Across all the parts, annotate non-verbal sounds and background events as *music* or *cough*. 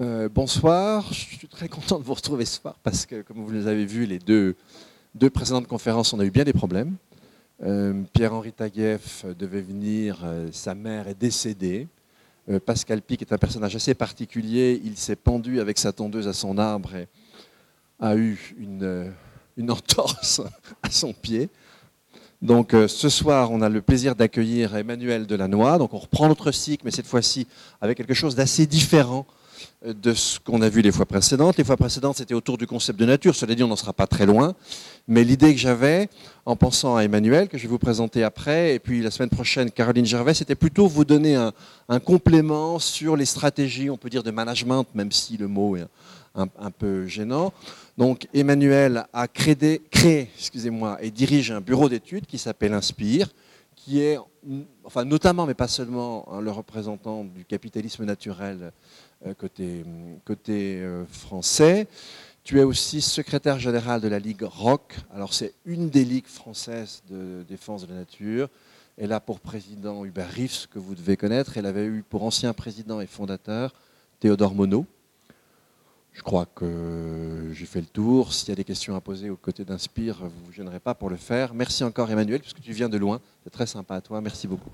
Euh, bonsoir, je suis très content de vous retrouver ce soir parce que, comme vous les avez vu, les deux, précédentes conférences, on a eu bien des problèmes. Euh, Pierre-Henri Taguieff devait venir, euh, sa mère est décédée. Pascal Pic est un personnage assez particulier, il s'est pendu avec sa tondeuse à son arbre et a eu une, une *laughs* entorse à son pied. Donc ce soir, on a le plaisir d'accueillir Emmanuel Delannoy. Donc on reprend notre cycle, mais cette fois-ci avec quelque chose d'assez différent de ce qu'on a vu les fois précédentes. Les fois précédentes, c'était autour du concept de nature. Cela dit, on n'en sera pas très loin. Mais l'idée que j'avais, en pensant à Emmanuel, que je vais vous présenter après, et puis la semaine prochaine, Caroline Gervais, c'était plutôt vous donner un, complément sur les stratégies, on peut dire, de management, même si le mot est un, peu gênant. Donc, Emmanuel a créé, excusez-moi, et dirige un bureau d'études qui s'appelle Inspire, qui est, enfin, notamment, mais pas seulement, hein, le représentant du capitalisme naturel côté, côté euh, français. Tu es aussi secrétaire général de la Ligue ROC. Alors c'est une des ligues françaises de défense de la nature. Elle a pour président Hubert Riffs, que vous devez connaître. Elle avait eu pour ancien président et fondateur Théodore Monod. Je crois que j'ai fait le tour. S'il y a des questions à poser aux côtés d'Inspire, vous ne vous gênerez pas pour le faire. Merci encore Emmanuel, puisque tu viens de loin. C'est très sympa à toi. Merci beaucoup.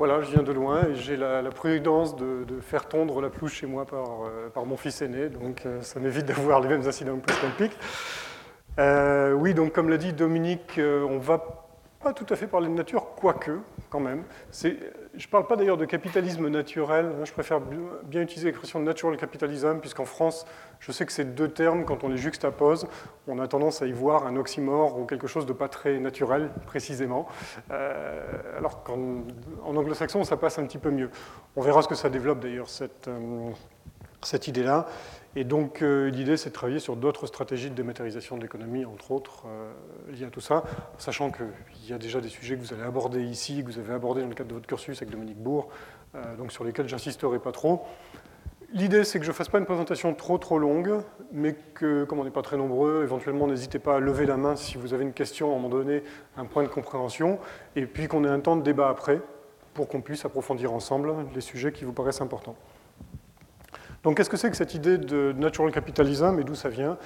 Voilà, je viens de loin et j'ai la, prudence de, faire tondre la pelouse chez moi par, euh, mon fils aîné, donc euh, ça m'évite d'avoir les mêmes incidents Pic. Euh, oui, donc comme l'a dit Dominique, on va pas tout à fait parler de nature, quoique, quand même. Je ne parle pas d'ailleurs de capitalisme naturel, hein, je préfère bien utiliser l'expression natural capitalism, puisqu'en France, je sais que ces deux termes, quand on les juxtapose, on a tendance à y voir un oxymore ou quelque chose de pas très naturel, précisément. Euh, alors qu'en anglo-saxon, ça passe un petit peu mieux. On verra ce que ça développe d'ailleurs, cette, euh, cette idée-là. Et donc euh, l'idée, c'est de travailler sur d'autres stratégies de dématérialisation de l'économie, entre autres, euh, liées à tout ça, sachant qu'il y a déjà des sujets que vous allez aborder ici, que vous avez abordés dans le cadre de votre cursus avec Dominique Bourg, euh, donc sur lesquels j'insisterai pas trop. L'idée, c'est que je ne fasse pas une présentation trop trop longue, mais que, comme on n'est pas très nombreux, éventuellement n'hésitez pas à lever la main si vous avez une question à un moment donné, un point de compréhension, et puis qu'on ait un temps de débat après, pour qu'on puisse approfondir ensemble les sujets qui vous paraissent importants. Donc qu'est-ce que c'est que cette idée de natural capitalism et d'où ça vient?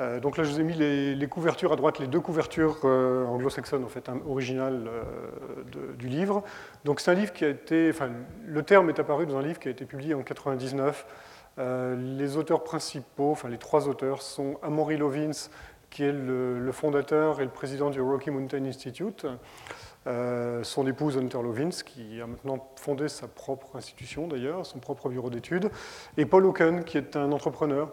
Euh, donc là, je vous ai mis les, couvertures à droite, les deux couvertures euh, anglo-saxonnes, en fait, originales euh, du livre. Donc c'est un livre qui a été, enfin, le terme est apparu dans un livre qui a été publié en 99. les auteurs principaux, enfin les trois auteurs, sont Amory Lovins, qui est le fondateur et le président du Rocky Mountain Institute, son épouse Hunter Lovins, qui a maintenant fondé sa propre institution d'ailleurs, son propre bureau d'études, et Paul Hawken, qui est un entrepreneur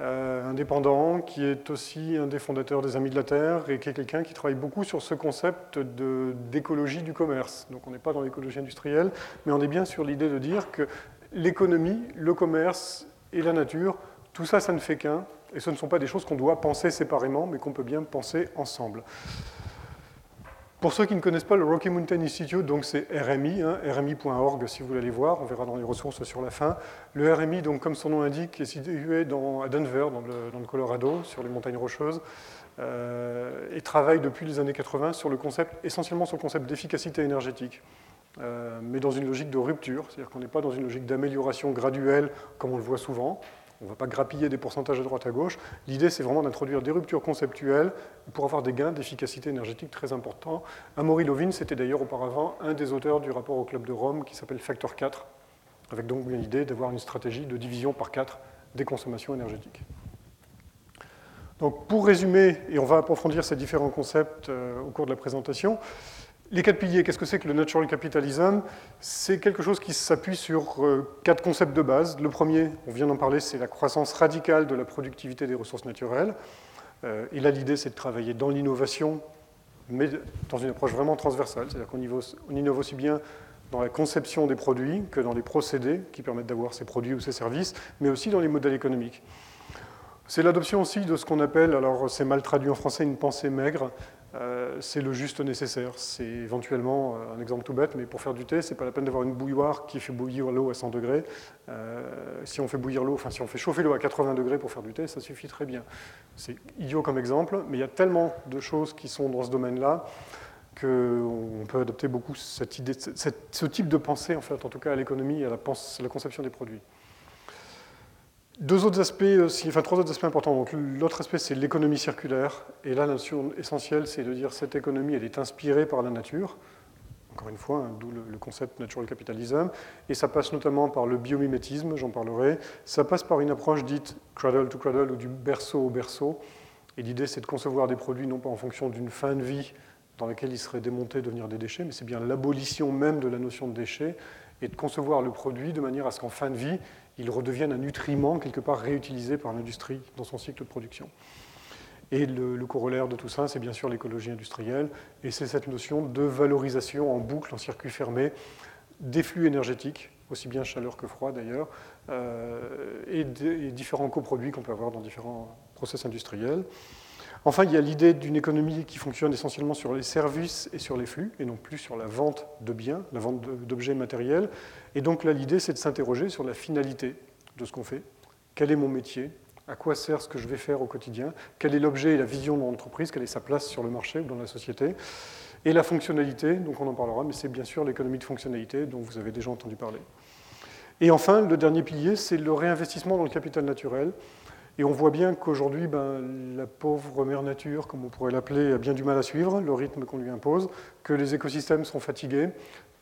euh, indépendant, qui est aussi un des fondateurs des Amis de la Terre et qui est quelqu'un qui travaille beaucoup sur ce concept d'écologie du commerce. Donc on n'est pas dans l'écologie industrielle, mais on est bien sur l'idée de dire que l'économie, le commerce et la nature, tout ça, ça ne fait qu'un, et ce ne sont pas des choses qu'on doit penser séparément, mais qu'on peut bien penser ensemble. Pour ceux qui ne connaissent pas le Rocky Mountain Institute, donc c'est RMI, hein, rmi.org si vous voulez aller voir, on verra dans les ressources sur la fin. Le RMI, donc, comme son nom l'indique, est situé à Denver, dans le, Colorado, sur les montagnes rocheuses, euh, et travaille depuis les années 80 sur le concept, essentiellement sur le concept d'efficacité énergétique. Euh, mais dans une logique de rupture, c'est-à-dire qu'on n'est pas dans une logique d'amélioration graduelle comme on le voit souvent, on ne va pas grappiller des pourcentages à droite à gauche. L'idée, c'est vraiment d'introduire des ruptures conceptuelles pour avoir des gains d'efficacité énergétique très importants. Amaury Lovin, c'était d'ailleurs auparavant un des auteurs du rapport au Club de Rome qui s'appelle Factor 4, avec donc l'idée d'avoir une stratégie de division par 4 des consommations énergétiques. Donc pour résumer, et on va approfondir ces différents concepts euh, au cours de la présentation, les quatre piliers, qu'est-ce que c'est que le natural capitalism? C'est quelque chose qui s'appuie sur euh, quatre concepts de base. Le premier, on vient d'en parler, c'est la croissance radicale de la productivité des ressources naturelles. Euh, et là, l'idée, c'est de travailler dans l'innovation, mais dans une approche vraiment transversale. C'est-à-dire qu'on innove aussi bien dans la conception des produits que dans les procédés qui permettent d'avoir ces produits ou ces services, mais aussi dans les modèles économiques. C'est l'adoption aussi de ce qu'on appelle, alors c'est mal traduit en français, une pensée maigre, euh, c'est le juste nécessaire. C'est éventuellement euh, un exemple tout bête, mais pour faire du thé, c'est pas la peine d'avoir une bouilloire qui fait bouillir l'eau à 100 degrés. Euh, si on fait bouillir l'eau, enfin si on fait chauffer l'eau à 80 degrés pour faire du thé, ça suffit très bien. C'est idiot comme exemple, mais il y a tellement de choses qui sont dans ce domaine-là qu'on peut adopter beaucoup cette idée, ce type de pensée, en fait, en tout cas à l'économie et à la, la conception des produits. Deux autres aspects, enfin trois autres aspects importants. L'autre aspect, c'est l'économie circulaire. Et là, la notion essentielle, c'est de dire cette économie, elle est inspirée par la nature. Encore une fois, hein, d'où le, concept natural capitalism. Et ça passe notamment par le biomimétisme, j'en parlerai. Ça passe par une approche dite cradle to cradle ou du berceau au berceau. Et l'idée, c'est de concevoir des produits non pas en fonction d'une fin de vie dans laquelle ils seraient démontés, devenir des déchets, mais c'est bien l'abolition même de la notion de déchet et de concevoir le produit de manière à ce qu'en fin de vie, il redevienne un nutriment quelque part réutilisé par l'industrie dans son cycle de production. Et le, corollaire de tout ça, c'est bien sûr l'écologie industrielle, et c'est cette notion de valorisation en boucle, en circuit fermé, des flux énergétiques, aussi bien chaleur que froid d'ailleurs, euh, et, des différents coproduits qu'on peut avoir dans différents process industriels. Enfin, il y a l'idée d'une économie qui fonctionne essentiellement sur les services et sur les flux, et non plus sur la vente de biens, la vente d'objets matériels. Et donc là, l'idée, c'est de s'interroger sur la finalité de ce qu'on fait. Quel est mon métier? À quoi sert ce que je vais faire au quotidien? Quel est l'objet et la vision de mon entreprise? Quelle est sa place sur le marché ou dans la société? Et la fonctionnalité, donc on en parlera, mais c'est bien sûr l'économie de fonctionnalité dont vous avez déjà entendu parler. Et enfin, le dernier pilier, c'est le réinvestissement dans le capital naturel. Et on voit bien qu'aujourd'hui, ben, la pauvre mère nature, comme on pourrait l'appeler, a bien du mal à suivre le rythme qu'on lui impose, que les écosystèmes sont fatigués,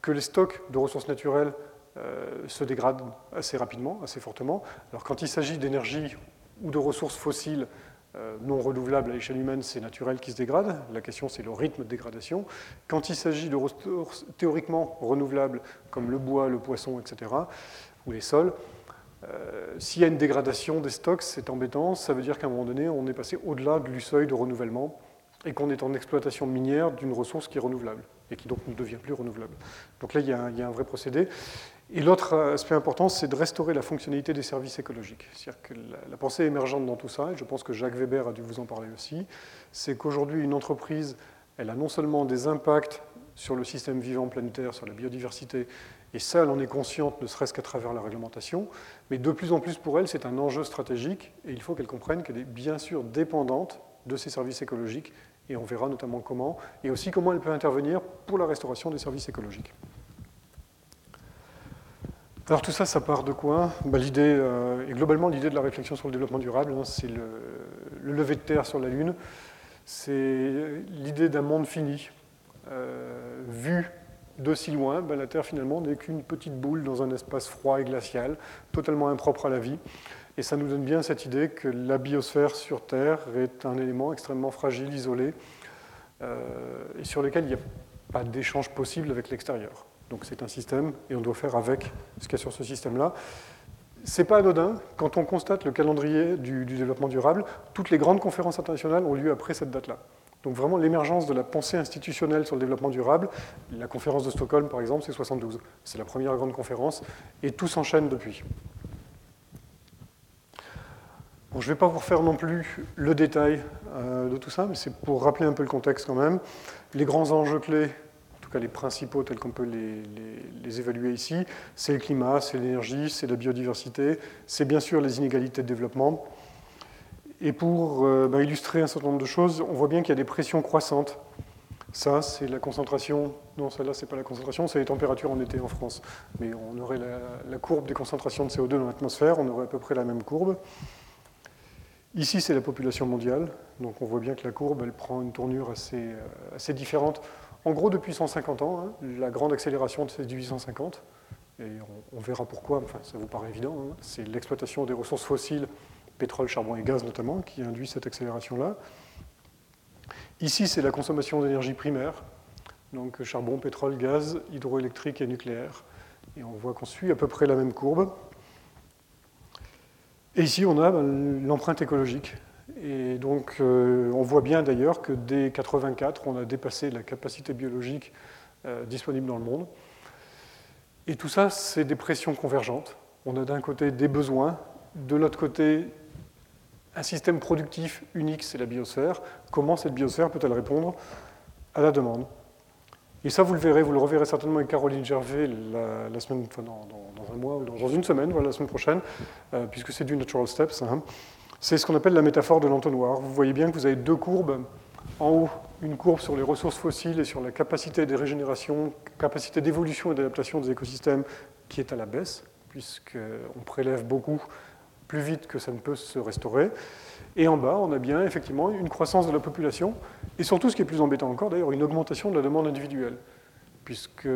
que les stocks de ressources naturelles euh, se dégradent assez rapidement, assez fortement. Alors quand il s'agit d'énergie ou de ressources fossiles euh, non renouvelables à l'échelle humaine, c'est naturel qu'ils se dégradent. La question, c'est le rythme de dégradation. Quand il s'agit de ressources théoriquement renouvelables, comme le bois, le poisson, etc., ou les sols, euh, s'il y a une dégradation des stocks, c'est embêtant. Ça veut dire qu'à un moment donné, on est passé au-delà du seuil de renouvellement et qu'on est en exploitation minière d'une ressource qui est renouvelable et qui donc ne devient plus renouvelable. Donc là, il y a un, vrai procédé. Et l'autre aspect important, c'est de restaurer la fonctionnalité des services écologiques. C'est-à-dire que la, pensée émergente dans tout ça, et je pense que Jacques Weber a dû vous en parler aussi, c'est qu'aujourd'hui, une entreprise, elle a non seulement des impacts sur le système vivant planétaire, sur la biodiversité, et ça, elle en est consciente, ne serait-ce qu'à travers la réglementation. Mais de plus en plus pour elle, c'est un enjeu stratégique et il faut qu'elle comprenne qu'elle est bien sûr dépendante de ces services écologiques. Et on verra notamment comment, et aussi comment elle peut intervenir pour la restauration des services écologiques. Alors tout ça, ça part de quoi? Bah, L'idée, euh, et globalement l'idée de la réflexion sur le développement durable, hein, c'est le, le, lever de terre sur la Lune, c'est l'idée d'un monde fini, euh, vu de si loin, ben, la Terre finalement n'est qu'une petite boule dans un espace froid et glacial, totalement impropre à la vie. Et ça nous donne bien cette idée que la biosphère sur Terre est un élément extrêmement fragile, isolé, euh, et sur lequel il n'y a pas d'échange possible avec l'extérieur. Donc c'est un système, et on doit faire avec ce qu'il y a sur ce système-là. C'est pas anodin, quand on constate le calendrier du développement durable, toutes les grandes conférences internationales ont lieu après cette date-là. Donc vraiment l'émergence de la pensée institutionnelle sur le développement durable, la conférence de Stockholm par exemple, c'est 72. C'est la première grande conférence et tout s'enchaîne depuis. Je ne vais pas vous refaire non plus le détail euh, de tout ça, mais c'est pour rappeler un peu le contexte quand même. Les grands enjeux clés, en tout cas les principaux tels qu'on peut les évaluer ici, c'est le climat, c'est l'énergie, c'est la biodiversité, c'est bien sûr les inégalités de développement, et pour euh, bah, illustrer un certain nombre de choses, on voit bien qu'il y a des pressions croissantes. Ça, c'est la concentration. Non, celle-là, c'est pas la concentration, c'est les températures en été en France. Mais on aurait la, courbe des concentrations de CO2 dans l'atmosphère, on aurait à peu près la même courbe. Ici, c'est la population mondiale. Donc on voit bien que la courbe, elle prend une tournure assez, euh, différente. En gros, depuis 150 ans, hein, la grande accélération, c'est 1850. Et on, verra pourquoi, enfin, ça vous paraît évident. Hein. c'est l'exploitation des ressources fossiles pétrole, charbon et gaz notamment, qui induit cette accélération-là. Ici, c'est la consommation d'énergie primaire, donc charbon, pétrole, gaz, hydroélectrique et nucléaire. Et on voit qu'on suit à peu près la même courbe. Et ici, on a ben, l'empreinte écologique. Et donc, euh, on voit bien d'ailleurs que dès 84, on a dépassé la capacité biologique euh, disponible dans le monde. Et tout ça, c'est des pressions convergentes. On a d'un côté des besoins, de l'autre côté un système productif unique, c'est la biosphère. Comment cette biosphère peut-elle répondre à la demande? Et ça, vous le verrez, vous le reverrez certainement avec Caroline Gervais la, semaine, dans, un mois ou dans une semaine, voilà, la semaine prochaine, euh, puisque c'est du Natural Steps. Hein. C'est ce qu'on appelle la métaphore de l'entonnoir. Vous voyez bien que vous avez deux courbes. En haut, une courbe sur les ressources fossiles et sur la capacité de régénération, capacité d'évolution et d'adaptation des écosystèmes qui est à la baisse, puisqu'on prélève beaucoup plus vite que ça ne peut se restaurer. Et en bas, on a bien effectivement une croissance de la population, et surtout, ce qui est plus embêtant encore d'ailleurs, une augmentation de la demande individuelle, puisque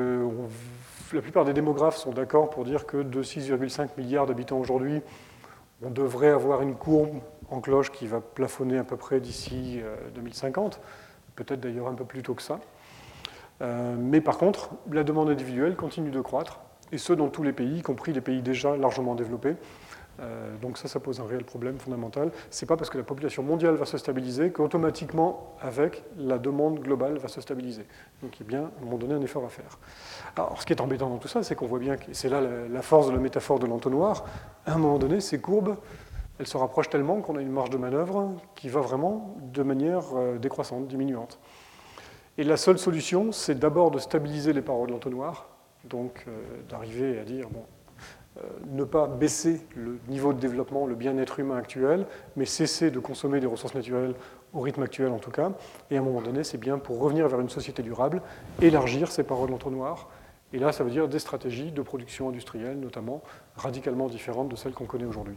la plupart des démographes sont d'accord pour dire que de 6,5 milliards d'habitants aujourd'hui, on devrait avoir une courbe en cloche qui va plafonner à peu près d'ici 2050, euh, peut-être d'ailleurs un peu plus tôt que ça. Euh, mais par contre, la demande individuelle continue de croître, et ce dans tous les pays, y compris les pays déjà largement développés. Euh, donc ça, ça pose un réel problème fondamental. Ce n'est pas parce que la population mondiale va se stabiliser qu'automatiquement, avec, la demande globale va se stabiliser. Donc il y a bien, à un moment donné, un effort à faire. Alors ce qui est embêtant dans tout ça, c'est qu'on voit bien, et c'est là la force de la métaphore de l'entonnoir, à un moment donné, ces courbes, elles se rapprochent tellement qu'on a une marge de manœuvre qui va vraiment de manière euh, décroissante, diminuante. Et la seule solution, c'est d'abord de stabiliser les parois de l'entonnoir, donc euh, d'arriver à dire, bon, ne pas baisser le niveau de développement, le bien-être humain actuel, mais cesser de consommer des ressources naturelles au rythme actuel en tout cas. Et à un moment donné, c'est bien pour revenir vers une société durable, élargir ces parois de l'entonnoir. Et là, ça veut dire des stratégies de production industrielle, notamment, radicalement différentes de celles qu'on connaît aujourd'hui.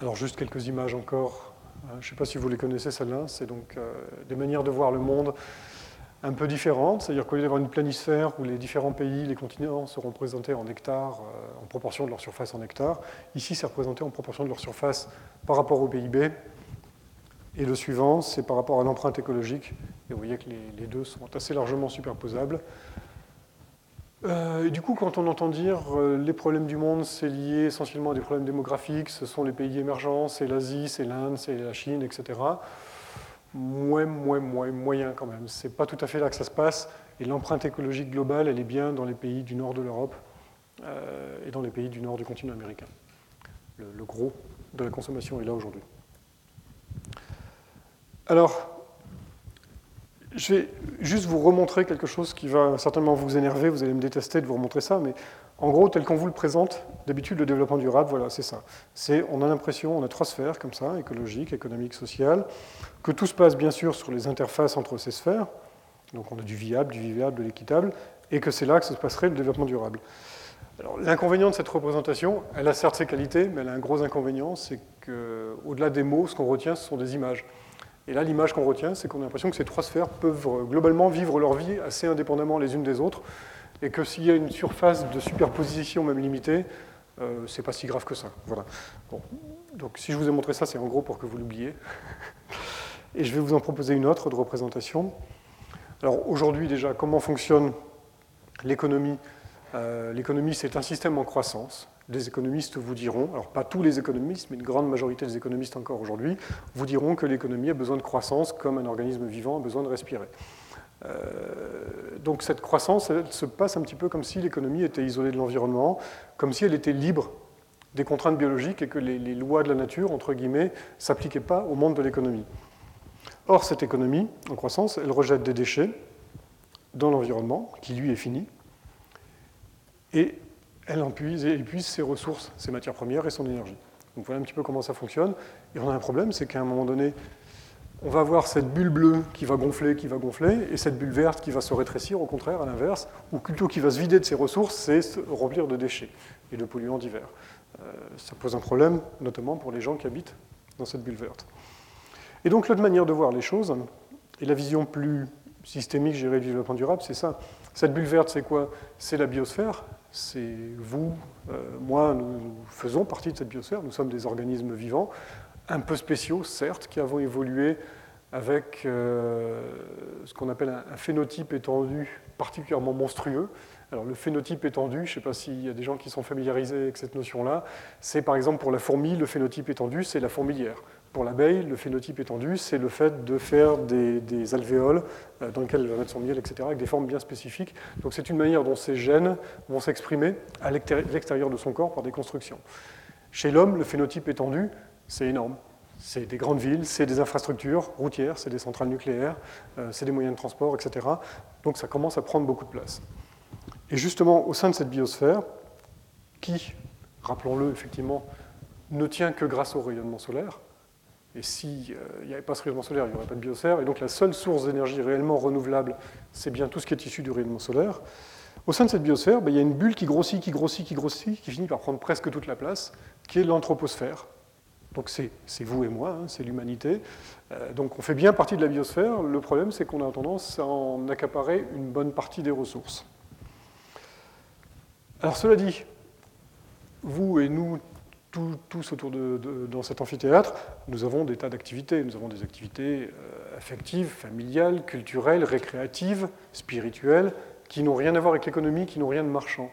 Alors juste quelques images encore. Euh, je ne sais pas si vous les connaissez, celles-là. C'est donc euh, des manières de voir le monde un peu différentes. C'est-à-dire qu'au lieu d'avoir une planisphère où les différents pays, les continents seront représentés en hectares, euh, en proportion de leur surface en hectares, ici c'est représenté en proportion de leur surface par rapport au PIB. Et le suivant, c'est par rapport à l'empreinte écologique. Et vous voyez que les deux sont assez largement superposables. Euh, du coup, quand on entend dire euh, les problèmes du monde, c'est lié essentiellement à des problèmes démographiques, ce sont les pays émergents, c'est l'Asie, c'est l'Inde, c'est la Chine, etc. Moins, moins, moins, moyen quand même. C'est pas tout à fait là que ça se passe. Et l'empreinte écologique globale, elle est bien dans les pays du nord de l'Europe euh, et dans les pays du nord du continent américain. le gros de la consommation est là aujourd'hui. Alors, je vais juste vous remontrer quelque chose qui va certainement vous énerver, vous allez me détester de vous remontrer ça, mais en gros, tel qu'on vous le présente, d'habitude, le développement durable, voilà, c'est ça. C'est, on a l'impression, on a trois sphères comme ça, écologique, économique, sociale, que tout se passe bien sûr sur les interfaces entre ces sphères, donc on a du viable, du vivable, de l'équitable, et que c'est là que se passerait le développement durable. Alors, l'inconvénient de cette représentation, elle a certes ses qualités, mais elle a un gros inconvénient, c'est qu'au-delà des mots, ce qu'on retient, ce sont des images. Et là, l'image qu'on retient, c'est qu'on a l'impression que ces trois sphères peuvent euh, globalement vivre leur vie assez indépendamment les unes des autres, et que s'il y a une surface de superposition même limitée, euh, c'est pas si grave que ça. Voilà. Donc si je vous ai montré ça, c'est en gros pour que vous l'oubliez. Et je vais vous en proposer une autre de représentation. Alors aujourd'hui déjà, comment fonctionne l'économie? Euh, L'économie, c'est un système en croissance les économistes vous diront, alors pas tous les économistes, mais une grande majorité des économistes encore aujourd'hui, vous diront que l'économie a besoin de croissance comme un organisme vivant a besoin de respirer. Euh, donc cette croissance, elle se passe un petit peu comme si l'économie était isolée de l'environnement, comme si elle était libre des contraintes biologiques et que les, lois de la nature, entre guillemets, s'appliquaient pas au monde de l'économie. Or, cette économie en croissance, elle rejette des déchets dans l'environnement, qui lui est fini, et elle épuise ses ressources, ses matières premières et son énergie. Donc voilà un petit peu comment ça fonctionne. Et on a un problème, c'est qu'à un moment donné, on va avoir cette bulle bleue qui va gonfler, qui va gonfler, et cette bulle verte qui va se rétrécir, au contraire, à l'inverse, ou plutôt qui va se vider de ses ressources, c'est se remplir de déchets et de polluants divers. Euh, ça pose un problème, notamment pour les gens qui habitent dans cette bulle verte. Et donc l'autre manière de voir les choses, et la vision plus systémique, gérée du développement durable, c'est ça. Cette bulle verte, c'est quoi? C'est la biosphère, c'est vous, euh, moi, nous, faisons partie de cette biosphère, nous sommes des organismes vivants, un peu spéciaux, certes, qui avons évolué avec euh, ce qu'on appelle un, phénotype étendu particulièrement monstrueux. Alors le phénotype étendu, je ne sais pas s'il y a des gens qui sont familiarisés avec cette notion-là, c'est par exemple pour la fourmi, le phénotype étendu, c'est la fourmilière. Pour l'abeille, le phénotype étendu, c'est le fait de faire des, alvéoles euh, dans lesquels elle va mettre son miel, etc., avec des formes bien spécifiques. Donc c'est une manière dont ces gènes vont s'exprimer à l'extérieur de son corps par des constructions. Chez l'homme, le phénotype étendu, c'est énorme. C'est des grandes villes, c'est des infrastructures routières, c'est des centrales nucléaires, euh, c'est des moyens de transport, etc. Donc ça commence à prendre beaucoup de place. Et justement, au sein de cette biosphère, qui, rappelons-le effectivement, ne tient que grâce au rayonnement solaire, et s'il euh, n'y avait pas ce rayonnement solaire, il n'y aurait pas de biosphère. Et donc la seule source d'énergie réellement renouvelable, c'est bien tout ce qui est issu du rayonnement solaire. Au sein de cette biosphère, ben, il y a une bulle qui grossit, qui grossit, qui grossit, qui finit par prendre presque toute la place, qui est l'anthroposphère. Donc c'est vous et moi, hein, c'est l'humanité. Euh, donc on fait bien partie de la biosphère. Le problème, c'est qu'on a tendance à en accaparer une bonne partie des ressources. Alors cela dit, vous et nous, tous autour de, dans cet amphithéâtre, nous avons des tas d'activités. Nous avons des activités euh, affectives, familiales, culturelles, récréatives, spirituelles, qui n'ont rien à voir avec l'économie, qui n'ont rien de marchand.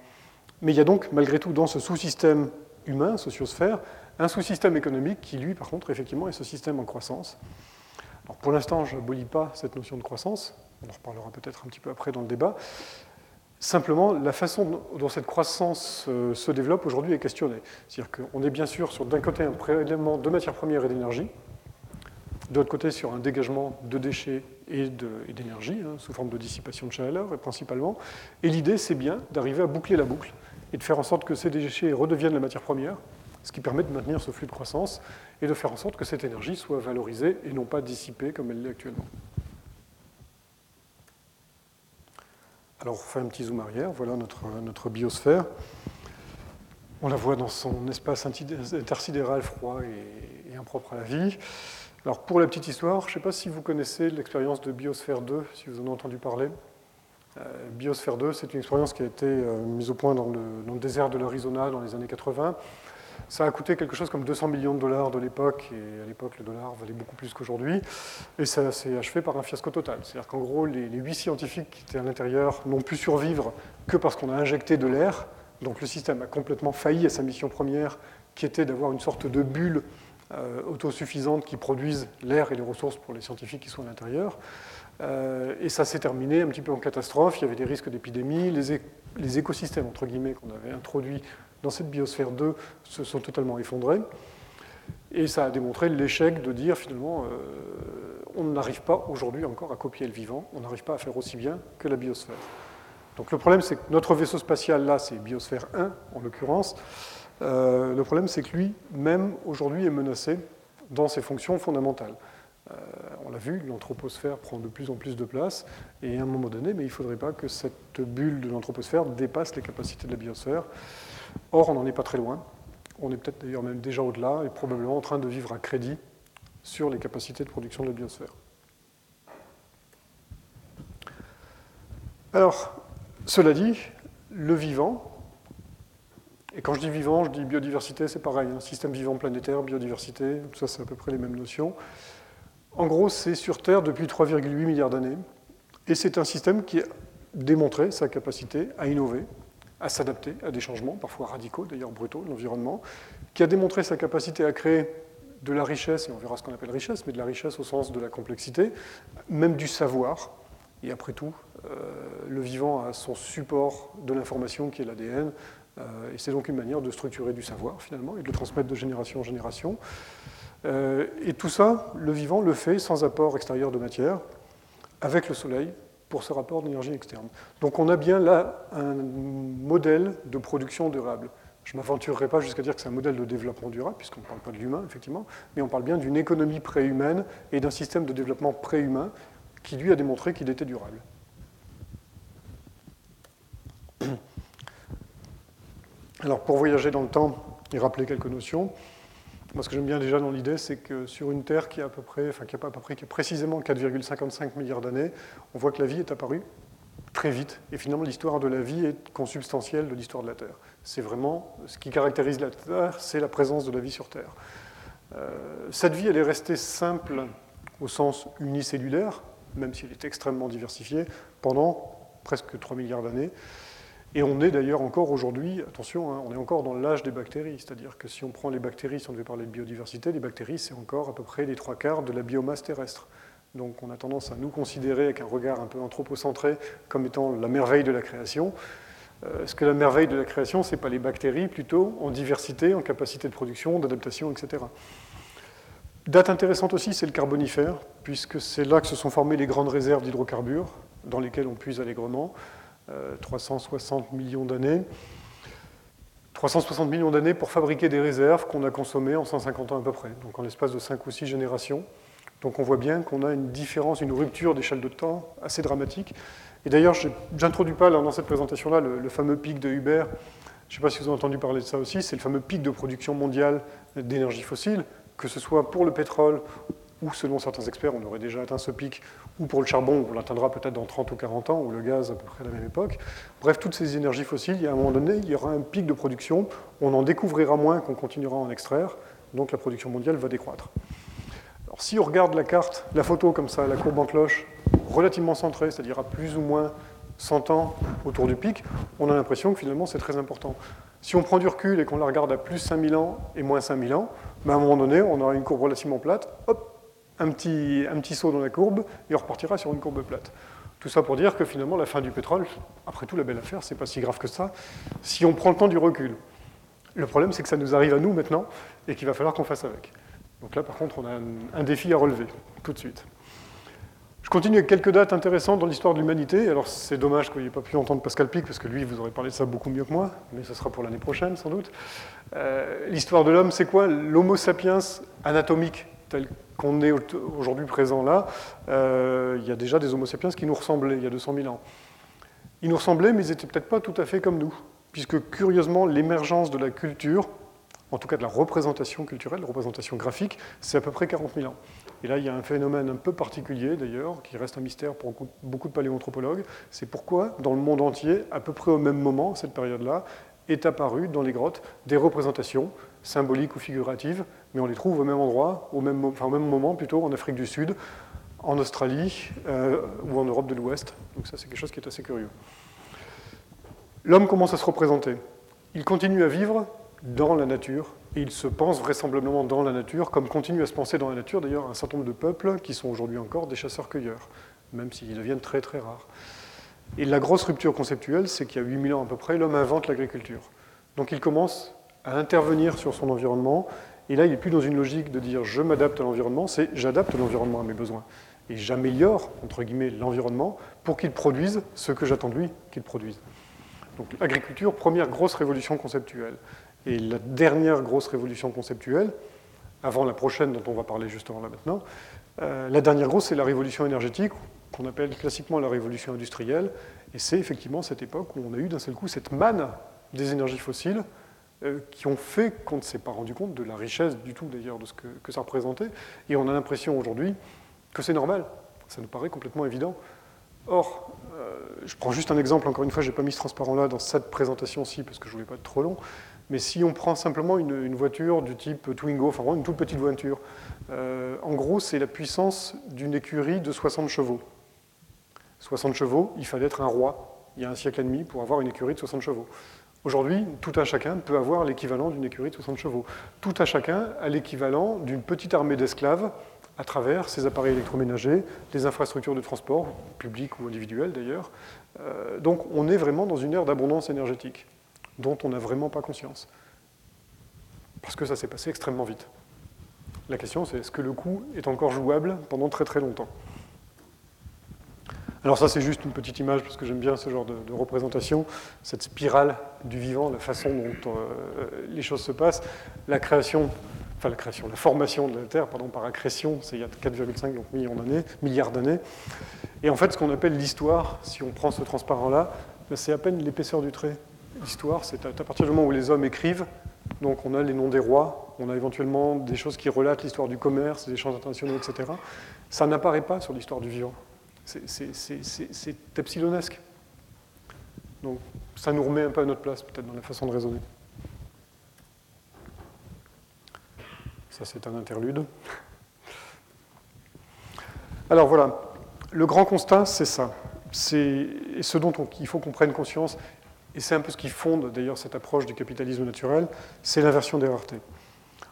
Mais il y a donc, malgré tout, dans ce sous-système humain, sociosphère, un sous-système économique qui, lui, par contre, effectivement, est ce système en croissance. Alors, pour l'instant, je n'abolis pas cette notion de croissance, on en reparlera peut-être un petit peu après dans le débat. Simplement, la façon dont cette croissance euh, se développe aujourd'hui est questionnée. C'est-à-dire qu'on est bien sûr sur d'un côté un prélèvement de matières premières et d'énergie, de l'autre côté sur un dégagement de déchets et d'énergie, hein, sous forme de dissipation de chaleur principalement. Et l'idée, c'est bien d'arriver à boucler la boucle et de faire en sorte que ces déchets redeviennent la matière première ce qui permet de maintenir ce flux de croissance et de faire en sorte que cette énergie soit valorisée et non pas dissipée comme elle l'est actuellement. Alors on fait un petit zoom arrière, voilà notre, notre biosphère. On la voit dans son espace intersidéral froid et, impropre à la vie. Alors pour la petite histoire, je ne sais pas si vous connaissez l'expérience de Biosphère 2, si vous en avez entendu parler. Euh, Biosphère 2, c'est une expérience qui a été euh, mise au point dans le, dans le désert de l'Arizona dans les années 80 ça a coûté quelque chose comme 200 millions de dollars de l'époque, et à l'époque le dollar valait beaucoup plus qu'aujourd'hui, et ça s'est achevé par un fiasco total. C'est-à-dire qu'en gros, les, huit scientifiques qui étaient à l'intérieur n'ont pu survivre que parce qu'on a injecté de l'air, donc le système a complètement failli à sa mission première, qui était d'avoir une sorte de bulle euh, autosuffisante qui produise l'air et les ressources pour les scientifiques qui sont à l'intérieur. Euh, et ça s'est terminé un petit peu en catastrophe, il y avait des risques d'épidémie, les, les écosystèmes, entre guillemets, qu'on avait introduits dans cette biosphère 2 se sont totalement effondrés. Et ça a démontré l'échec de dire finalement, euh, on n'arrive pas aujourd'hui encore à copier le vivant, on n'arrive pas à faire aussi bien que la biosphère. Donc le problème, c'est que notre vaisseau spatial, là, c'est biosphère 1 en l'occurrence. Euh, le problème, c'est que lui, même aujourd'hui, est menacé dans ses fonctions fondamentales. Euh, on l'a vu, l'anthroposphère prend de plus en plus de place, et à un moment donné, mais il ne faudrait pas que cette bulle de l'anthroposphère dépasse les capacités de la biosphère. Or, on n'en est pas très loin. On est peut-être d'ailleurs même déjà au-delà et probablement en train de vivre à crédit sur les capacités de production de la biosphère. Alors, cela dit, le vivant, et quand je dis vivant, je dis biodiversité, c'est pareil, un hein. système vivant planétaire, biodiversité, tout ça c'est à peu près les mêmes notions. En gros, c'est sur Terre depuis 3,8 milliards d'années, et c'est un système qui a démontré sa capacité à innover, à s'adapter à des changements, parfois radicaux, d'ailleurs brutaux, de l'environnement, qui a démontré sa capacité à créer de la richesse, et on verra ce qu'on appelle richesse, mais de la richesse au sens de la complexité, même du savoir. Et après tout, euh, le vivant a son support de l'information qui est l'ADN, euh, et c'est donc une manière de structurer du savoir finalement et de le transmettre de génération en génération. Euh, et tout ça, le vivant le fait sans apport extérieur de matière, avec le soleil, pour ce rapport d'énergie externe. Donc on a bien là un modèle de production durable. Je ne m'aventurerai pas jusqu'à dire que c'est un modèle de développement durable, puisqu'on ne parle pas de l'humain, effectivement, mais on parle bien d'une économie préhumaine et d'un système de développement préhumain qui, lui, a démontré qu'il était durable. Alors, pour voyager dans le temps et rappeler quelques notions, moi, ce que j'aime bien déjà dans l'idée, c'est que sur une Terre qui a à peu près, enfin qui a à peu près, qui précisément 4,55 milliards d'années, on voit que la vie est apparue très vite. Et finalement, l'histoire de la vie est consubstantielle de l'histoire de la Terre. C'est vraiment ce qui caractérise la Terre, c'est la présence de la vie sur Terre. Euh, cette vie, elle est restée simple au sens unicellulaire, même si elle est extrêmement diversifiée, pendant presque 3 milliards d'années. Et on est d'ailleurs encore aujourd'hui, attention, hein, on est encore dans l'âge des bactéries, c'est-à-dire que si on prend les bactéries, si on devait parler de biodiversité, les bactéries, c'est encore à peu près les trois quarts de la biomasse terrestre. Donc on a tendance à nous considérer avec un regard un peu anthropocentré comme étant la merveille de la création. Euh, ce que la merveille de la création, ce n'est pas les bactéries, plutôt en diversité, en capacité de production, d'adaptation, etc. Date intéressante aussi, c'est le carbonifère, puisque c'est là que se sont formées les grandes réserves d'hydrocarbures, dans lesquelles on puise allègrement. 360 euh, millions d'années. 360 millions d'années pour fabriquer des réserves qu'on a consommées en 150 ans à peu près, donc en l'espace de 5 ou 6 générations. Donc on voit bien qu'on a une différence, une rupture d'échelle de temps assez dramatique. Et d'ailleurs, je n'introduis pas dans cette présentation-là le, fameux pic de Hubert. Je ne sais pas si vous avez entendu parler de ça aussi. C'est le fameux pic de production mondiale d'énergie fossile, que ce soit pour le pétrole ou selon certains experts, on aurait déjà atteint ce pic, ou pour le charbon, on l'atteindra peut-être dans 30 ou 40 ans, ou le gaz à peu près à la même époque. Bref, toutes ces énergies fossiles, il y a un moment donné, il y aura un pic de production, on en découvrira moins qu'on continuera à en extraire, donc la production mondiale va décroître. Alors, si on regarde la carte, la photo comme ça, la courbe en cloche, relativement centrée, c'est-à-dire à plus ou moins 100 ans autour du pic, on a l'impression que finalement c'est très important. Si on prend du recul et qu'on la regarde à plus 5000 ans et moins 5000 ans, ben à un moment donné, on aura une courbe relativement plate, hop, un petit, saut dans la courbe et on repartira sur une courbe plate. Tout ça pour dire que finalement la fin du pétrole, après tout la belle affaire, c'est pas si grave que ça, si on prend le temps du recul. Le problème c'est que ça nous arrive à nous maintenant et qu'il va falloir qu'on fasse avec. Donc là par contre on a un défi à relever tout de suite. Je continue avec quelques dates intéressantes dans l'histoire de l'humanité. Alors c'est dommage que vous n'ayez pas pu entendre Pascal Pic, parce que lui, vous aurez parlé de ça beaucoup mieux que moi, mais ce sera pour l'année prochaine sans doute. Euh, l'histoire de l'homme, c'est quoi? L'homo sapiens anatomique, tel qu'on est aujourd'hui présent là. Euh, il y a déjà des homo sapiens qui nous ressemblaient il y a 200 000 ans. Ils nous ressemblaient, mais ils n'étaient peut-être pas tout à fait comme nous, puisque curieusement, l'émergence de la culture, en tout cas de la représentation culturelle, la représentation graphique, c'est à peu près 40 000 ans. Et là, il y a un phénomène un peu particulier, d'ailleurs, qui reste un mystère pour beaucoup de paléoanthropologues. C'est pourquoi, dans le monde entier, à peu près au même moment, cette période-là, est apparu dans les grottes des représentations symboliques ou figuratives, mais on les trouve au même endroit, au même, enfin, au même moment plutôt, en Afrique du Sud, en Australie euh, ou en Europe de l'Ouest. Donc ça, c'est quelque chose qui est assez curieux. L'homme commence à se représenter. Il continue à vivre dans la nature, et il se pense vraisemblablement dans la nature, comme continue à se penser dans la nature d'ailleurs un certain nombre de peuples qui sont aujourd'hui encore des chasseurs-cueilleurs, même s'ils deviennent très très rares. Et la grosse rupture conceptuelle, c'est qu'il y a 8000 ans à peu près, l'homme invente l'agriculture. Donc il commence à intervenir sur son environnement, et là il n'est plus dans une logique de dire je m'adapte à l'environnement, c'est j'adapte l'environnement à mes besoins. Et j'améliore, entre guillemets, l'environnement pour qu'il produise ce que j'attends de lui qu'il produise. Donc l'agriculture, première grosse révolution conceptuelle. Et la dernière grosse révolution conceptuelle, avant la prochaine dont on va parler justement là maintenant, euh, la dernière grosse, c'est la révolution énergétique, qu'on appelle classiquement la révolution industrielle. Et c'est effectivement cette époque où on a eu d'un seul coup cette manne des énergies fossiles qui ont fait qu'on ne s'est pas rendu compte de la richesse du tout d'ailleurs de ce que, ça représentait. Et on a l'impression aujourd'hui que c'est normal. Ça nous paraît complètement évident. Or, euh, je prends juste un exemple, encore une fois, je n'ai pas mis ce transparent là dans cette présentation-ci parce que je ne voulais pas être trop long. Mais si on prend simplement une, voiture du type Twingo, enfin une toute petite voiture, euh, en gros, c'est la puissance d'une écurie de 60 chevaux. 60 chevaux, il fallait être un roi il y a un siècle et demi pour avoir une écurie de 60 chevaux. Aujourd'hui, tout un chacun peut avoir l'équivalent d'une écurie de 60 chevaux. Tout un chacun a l'équivalent d'une petite armée d'esclaves à travers ses appareils électroménagers, les infrastructures de transport, publiques ou individuelles d'ailleurs. Euh, donc on est vraiment dans une ère d'abondance énergétique dont on n'a vraiment pas conscience. Parce que ça s'est passé extrêmement vite. La question, c'est est-ce que le coup est encore jouable pendant très très longtemps? Alors ça, c'est juste une petite image, parce que j'aime bien ce genre de, représentation, cette spirale du vivant, la façon dont euh, les choses se passent. La création, enfin la création, la formation de la Terre, pardon, par accrétion, c'est il y a 4,5 millions d'années, milliards d'années. Et en fait, ce qu'on appelle l'histoire, si on prend ce transparent-là, ben, c'est à peine l'épaisseur du trait l'histoire, c'est à partir du moment où les hommes écrivent, donc on a les noms des rois, on a éventuellement des choses qui relatent l'histoire du commerce, des échanges internationaux, etc. Ça n'apparaît pas sur l'histoire du vivant. C'est epsilonesque. Donc ça nous remet un peu à notre place, peut-être, dans la façon de raisonner. Ça, c'est un interlude. Alors voilà, le grand constat, c'est ça. C'est ce dont il faut qu'on prenne conscience, et c'est un peu ce qui fonde d'ailleurs cette approche du capitalisme naturel, c'est l'inversion des raretés.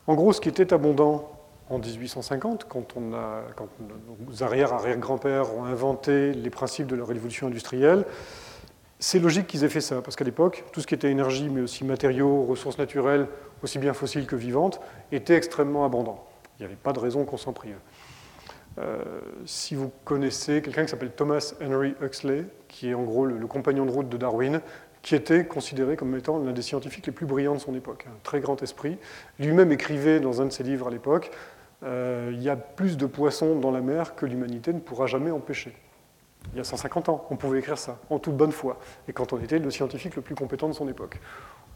En gros, ce qui était abondant en 1850, quand, nos arrière-arrière-grands-pères ont inventé les principes de la révolution industrielle, c'est logique qu'ils aient fait ça, parce qu'à l'époque, tout ce qui était énergie, mais aussi matériaux, ressources naturelles, aussi bien fossiles que vivantes, était extrêmement abondant. Il n'y avait pas de raison qu'on s'en prive. Euh, si vous connaissez quelqu'un qui s'appelle Thomas Henry Huxley, qui est en gros le, compagnon de route de Darwin, qui était considéré comme étant l'un des scientifiques les plus brillants de son époque, un très grand esprit. Lui-même écrivait dans un de ses livres à l'époque Il y a plus de poissons dans la mer que l'humanité ne pourra jamais empêcher. il y a 150 ans. On pouvait écrire ça, en toute bonne foi, et quand on était le scientifique le plus compétent de son époque.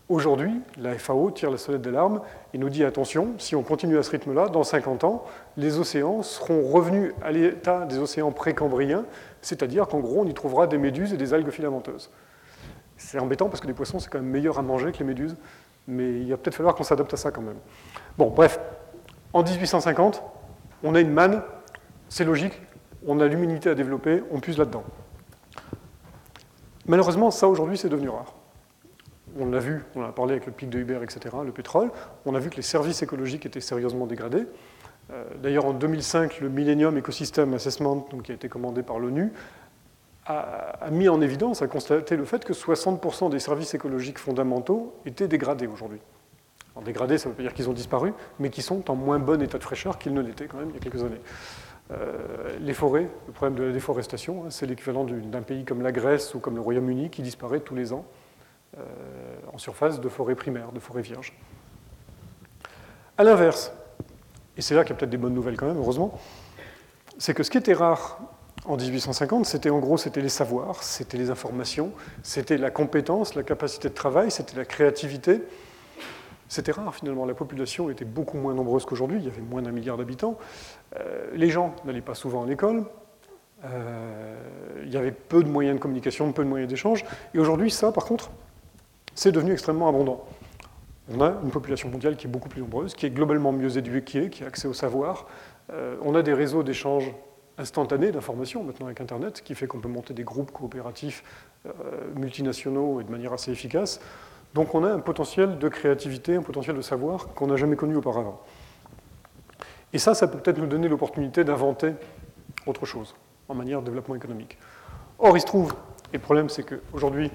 Aujourd'hui, la FAO tire la sonnette d'alarme et nous dit attention, si on continue à ce rythme-là, dans 50 ans, les océans seront revenus à l'état des océans précambriens, c'est-à-dire qu'en gros, on y trouvera des méduses et des algues filamenteuses. C'est embêtant parce que les poissons, c'est quand même meilleur à manger que les méduses, mais il va peut-être falloir qu'on s'adapte à ça quand même. Bon, bref, en 1850, on a une manne, c'est logique, on a l'humanité à développer, on puise là-dedans. Malheureusement, ça aujourd'hui, c'est devenu rare on l'a vu, on a parlé avec le pic de Hubert, etc., le pétrole, on a vu que les services écologiques étaient sérieusement dégradés. Euh, d'ailleurs, en 2005, le Millennium Ecosystem Assessment, qui a été commandé par l'ONU, a, mis en évidence, a constaté le fait que 60% des services écologiques fondamentaux étaient dégradés aujourd'hui. En dégradés, ça ne veut pas dire qu'ils ont disparu, mais qu'ils sont en moins bon état de fraîcheur qu'ils ne l'étaient quand même il y a quelques années. Euh, les forêts, le problème de la déforestation, hein, c'est l'équivalent d'un pays comme la Grèce ou comme le Royaume-Uni qui disparaît tous les ans euh, en surface de forêts primaires, de forêts vierges. A l'inverse, et c'est là qu'il y a peut-être des bonnes nouvelles quand même, heureusement, c'est que ce qui était rare en 1850, c'était en gros c'était les savoirs, c'était les informations, c'était la compétence, la capacité de travail, c'était la créativité. C'était rare finalement, la population était beaucoup moins nombreuse qu'aujourd'hui, il y avait moins d'un milliard d'habitants. Euh, les gens n'allaient pas souvent à l'école, euh, il y avait peu de moyens de communication, peu de moyens d'échange. Et aujourd'hui, ça, par contre, c'est devenu extrêmement abondant. On a une population mondiale qui est beaucoup plus nombreuse, qui est globalement mieux éduquée, qui a accès au savoir. Euh, on a des réseaux d'échange instantanés d'informations maintenant avec Internet, qui fait qu'on peut monter des groupes coopératifs multinationaux et de manière assez efficace. Donc on a un potentiel de créativité, un potentiel de savoir qu'on n'a jamais connu auparavant. Et ça, ça peut peut-être nous donner l'opportunité d'inventer autre chose en manière de développement économique. Or, il se trouve, et le problème c'est qu'aujourd'hui,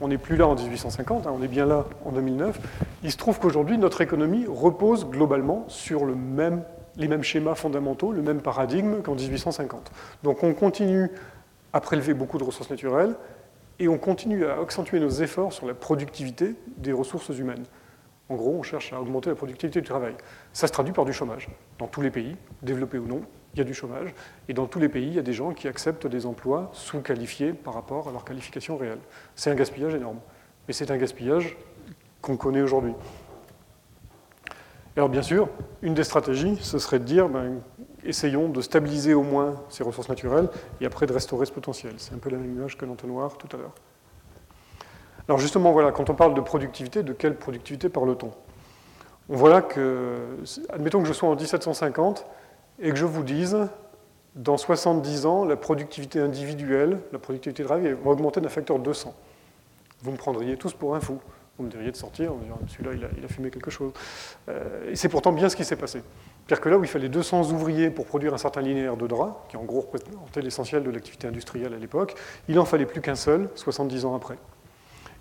on n'est plus là en 1850, hein, on est bien là en 2009. Il se trouve qu'aujourd'hui, notre économie repose globalement sur les mêmes schémas fondamentaux, le même paradigme qu'en 1850. Donc on continue à prélever beaucoup de ressources naturelles et on continue à accentuer nos efforts sur la productivité des ressources humaines. En gros, on cherche à augmenter la productivité du travail. Ça se traduit par du chômage. Dans tous les pays, développés ou non, il y a du chômage. Et dans tous les pays, il y a des gens qui acceptent des emplois sous-qualifiés par rapport à leur qualification réelle. C'est un gaspillage énorme. Mais c'est un gaspillage qu'on connaît aujourd'hui. Alors bien sûr, une des stratégies, ce serait de dire, ben, essayons de stabiliser au moins ces ressources naturelles et après de restaurer ce potentiel. C'est un peu la même image que l'entonnoir tout à l'heure. Alors justement, voilà, quand on parle de productivité, de quelle productivité parle-t-on? On voit là que, admettons que je sois en 1750, et que je vous dise, dans 70 ans, la productivité individuelle, la productivité de travail va augmenter d'un facteur 200. Vous me prendriez tous pour un fou. Vous me diriez de sortir, celui-là, il, a, fumé quelque chose. Euh, et c'est pourtant bien ce qui s'est passé. Pire que là où il fallait 200 ouvriers pour produire un certain linéaire de drap, qui en gros représentait l'essentiel de l'activité industrielle à l'époque, il n'en fallait plus qu'un seul, 70 ans après.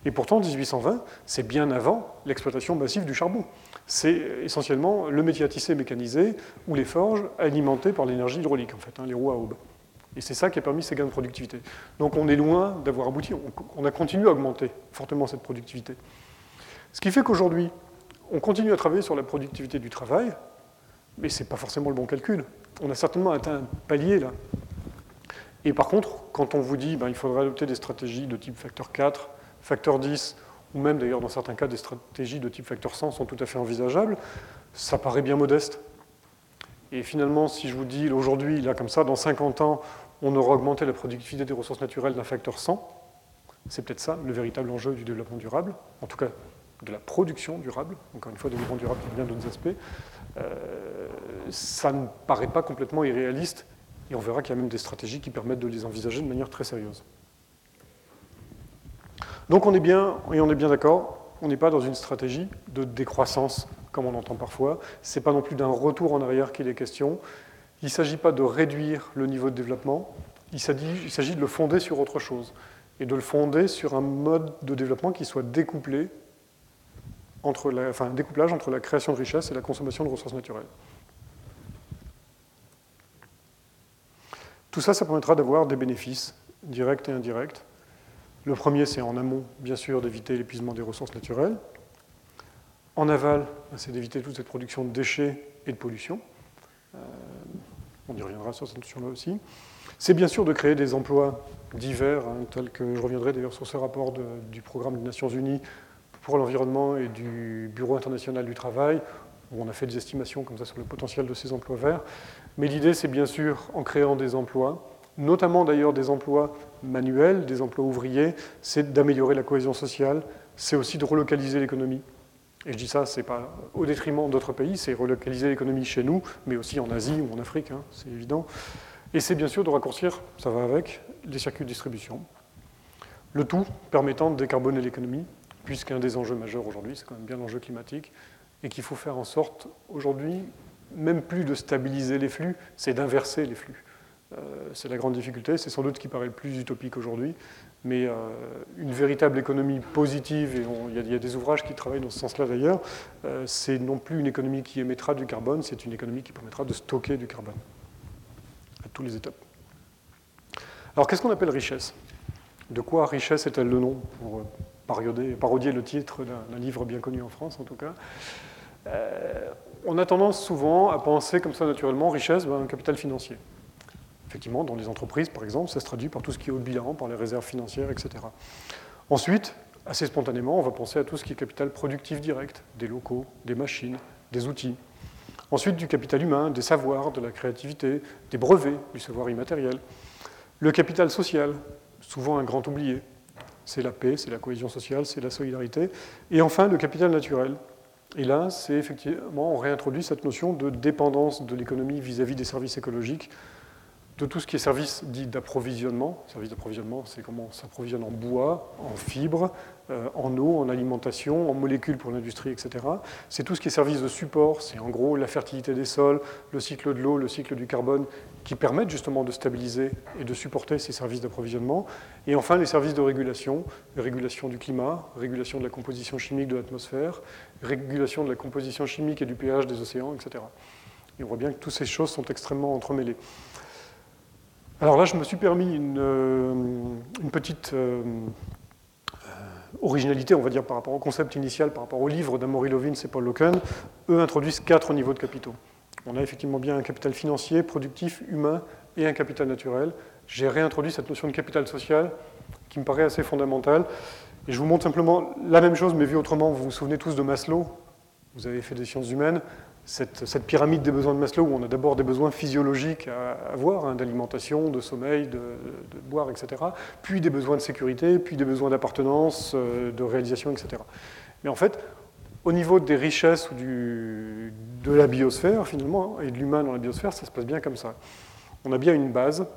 Et pourtant, 1820, c'est bien avant l'exploitation massive du charbon. C'est essentiellement le métier à tisser mécanisé ou les forges alimentées par l'énergie hydraulique, en fait, hein, les roues à aube. Et c'est ça qui a permis ces gains de productivité. Donc on est loin d'avoir abouti. On a continué à augmenter fortement cette productivité. Ce qui fait qu'aujourd'hui, on continue à travailler sur la productivité du travail, mais ce n'est pas forcément le bon calcul. On a certainement atteint un palier là. Et par contre, quand on vous dit qu'il ben, faudrait adopter des stratégies de type facteur 4, facteur 10, ou même d'ailleurs dans certains cas des stratégies de type facteur 100 sont tout à fait envisageables, ça paraît bien modeste. Et finalement, si je vous dis aujourd'hui, là comme ça, dans 50 ans, on aura augmenté la productivité des ressources naturelles d'un facteur 100, c'est peut-être ça le véritable enjeu du développement durable, en tout cas de la production durable, encore une fois, développement durable qui bien d'autres aspects, euh, ça ne paraît pas complètement irréaliste, et on verra qu'il y a même des stratégies qui permettent de les envisager de manière très sérieuse. Donc on est bien, et on est bien d'accord, on n'est pas dans une stratégie de décroissance, comme on entend parfois. Ce n'est pas non plus d'un retour en arrière qu'il est question. Il ne s'agit pas de réduire le niveau de développement, il s'agit de le fonder sur autre chose, et de le fonder sur un mode de développement qui soit découplé entre la, enfin, un découplage entre la création de richesses et la consommation de ressources naturelles. Tout ça, ça permettra d'avoir des bénéfices directs et indirects le premier, c'est en amont, bien sûr, d'éviter l'épuisement des ressources naturelles. En aval, c'est d'éviter toute cette production de déchets et de pollution. Euh, on y reviendra sur cette notion-là aussi. C'est bien sûr de créer des emplois divers, hein, tels que je reviendrai d'ailleurs sur ce rapport du programme des Nations Unies pour l'environnement et du Bureau international du travail, où on a fait des estimations comme ça sur le potentiel de ces emplois verts. Mais l'idée, c'est bien sûr, en créant des emplois, notamment d'ailleurs des emplois manuels, des emplois ouvriers, c'est d'améliorer la cohésion sociale, c'est aussi de relocaliser l'économie. Et je dis ça, c'est pas au détriment d'autres pays, c'est relocaliser l'économie chez nous, mais aussi en Asie ou en Afrique, hein, c'est évident. Et c'est bien sûr de raccourcir, ça va avec, les circuits de distribution. Le tout permettant de décarboner l'économie, puisqu'un des enjeux majeurs aujourd'hui, c'est quand même bien l'enjeu climatique, et qu'il faut faire en sorte aujourd'hui, même plus de stabiliser les flux, c'est d'inverser les flux. Euh, c'est la grande difficulté, c'est sans doute ce qui paraît le plus utopique aujourd'hui, mais euh, une véritable économie positive, et il y, a des ouvrages qui travaillent dans ce sens-là d'ailleurs, euh, c'est non plus une économie qui émettra du carbone, c'est une économie qui permettra de stocker du carbone à tous les étapes. Alors qu'est-ce qu'on appelle richesse? De quoi richesse est-elle le nom parodier, le titre d'un livre bien connu en France en tout cas. on a tendance souvent à penser comme ça naturellement richesse, ben, un capital financier. Effectivement, dans les entreprises, par exemple, ça se traduit par tout ce qui est au bilan, par les réserves financières, etc. Ensuite, assez spontanément, on va penser à tout ce qui est capital productif direct, des locaux, des machines, des outils. Ensuite, du capital humain, des savoirs, de la créativité, des brevets, du savoir immatériel. Le capital social, souvent un grand oublié. C'est la paix, c'est la cohésion sociale, c'est la solidarité. Et enfin, le capital naturel. Et là, c'est effectivement, on réintroduit cette notion de dépendance de l'économie vis-à-vis des services écologiques de tout ce qui est service dit d'approvisionnement. Service d'approvisionnement, c'est comment on s'approvisionne en bois, en fibres, euh, en eau, en alimentation, en molécules pour l'industrie, etc. C'est tout ce qui est service de support, c'est en gros la fertilité des sols, le cycle de l'eau, le cycle du carbone, qui permettent justement de stabiliser et de supporter ces services d'approvisionnement. Et enfin, les services de régulation, régulation du climat, régulation de la composition chimique de l'atmosphère, régulation de la composition chimique et du pH des océans, etc. Et on voit bien que toutes ces choses sont extrêmement entremêlées. Alors là, je me suis permis une, euh, petite euh, euh, originalité, on va dire, par rapport au concept initial, par rapport au livre d'Amory Lovins et Paul Loken. Eux introduisent quatre niveaux de capitaux. On a effectivement bien un capital financier, productif, humain et un capital naturel. J'ai réintroduit cette notion de capital social qui me paraît assez fondamentale. Et je vous montre simplement la même chose, mais vu autrement. Vous vous souvenez tous de Maslow? Vous avez fait des sciences humaines cette, pyramide des besoins de Maslow, où on a d'abord des besoins physiologiques à avoir, hein, d'alimentation, de sommeil, de, boire, etc., puis des besoins de sécurité, puis des besoins d'appartenance, euh, de réalisation, etc. Mais en fait, au niveau des richesses ou de la biosphère, finalement, et de l'humain dans la biosphère, ça se passe bien comme ça. On a bien une base,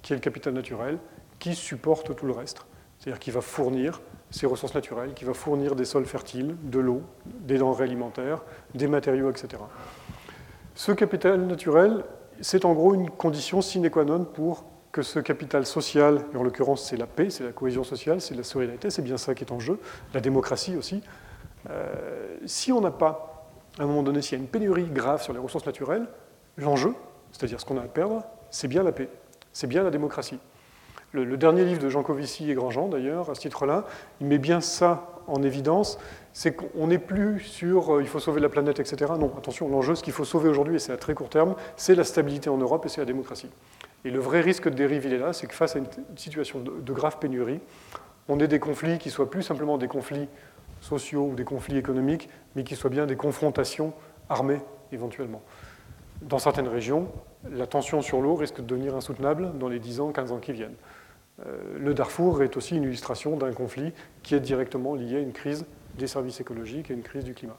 qui est le capital naturel, qui supporte tout le reste. C'est-à-dire qui va fournir ces ressources naturelles, qui va fournir des sols fertiles, de l'eau, des denrées alimentaires, des matériaux, etc. Ce capital naturel, c'est en gros une condition sine qua non pour que ce capital social, et en l'occurrence c'est la paix, c'est la cohésion sociale, c'est la solidarité, c'est bien ça qui est en jeu, la démocratie aussi, euh, si on n'a pas, à un moment donné, s'il y a une pénurie grave sur les ressources naturelles, l'enjeu, c'est-à-dire ce qu'on a à perdre, c'est bien la paix, c'est bien la démocratie. Le, dernier livre de Jean Covici et Grandjean, d'ailleurs, à ce titre-là, il met bien ça en évidence, c'est qu'on n'est plus sur euh, il faut sauver la planète, etc. Non, attention, l'enjeu, ce qu'il faut sauver aujourd'hui, et c'est à très court terme, c'est la stabilité en Europe et c'est la démocratie. Et le vrai risque de dérive, il est là, c'est que face à une situation de, grave pénurie, on ait des conflits qui soient plus simplement des conflits sociaux ou des conflits économiques, mais qui soient bien des confrontations armées éventuellement. Dans certaines régions, la tension sur l'eau risque de devenir insoutenable dans les 10 ans, 15 ans qui viennent. Euh, le Darfour est aussi une illustration d'un conflit qui est directement lié à une crise des services écologiques et une crise du climat.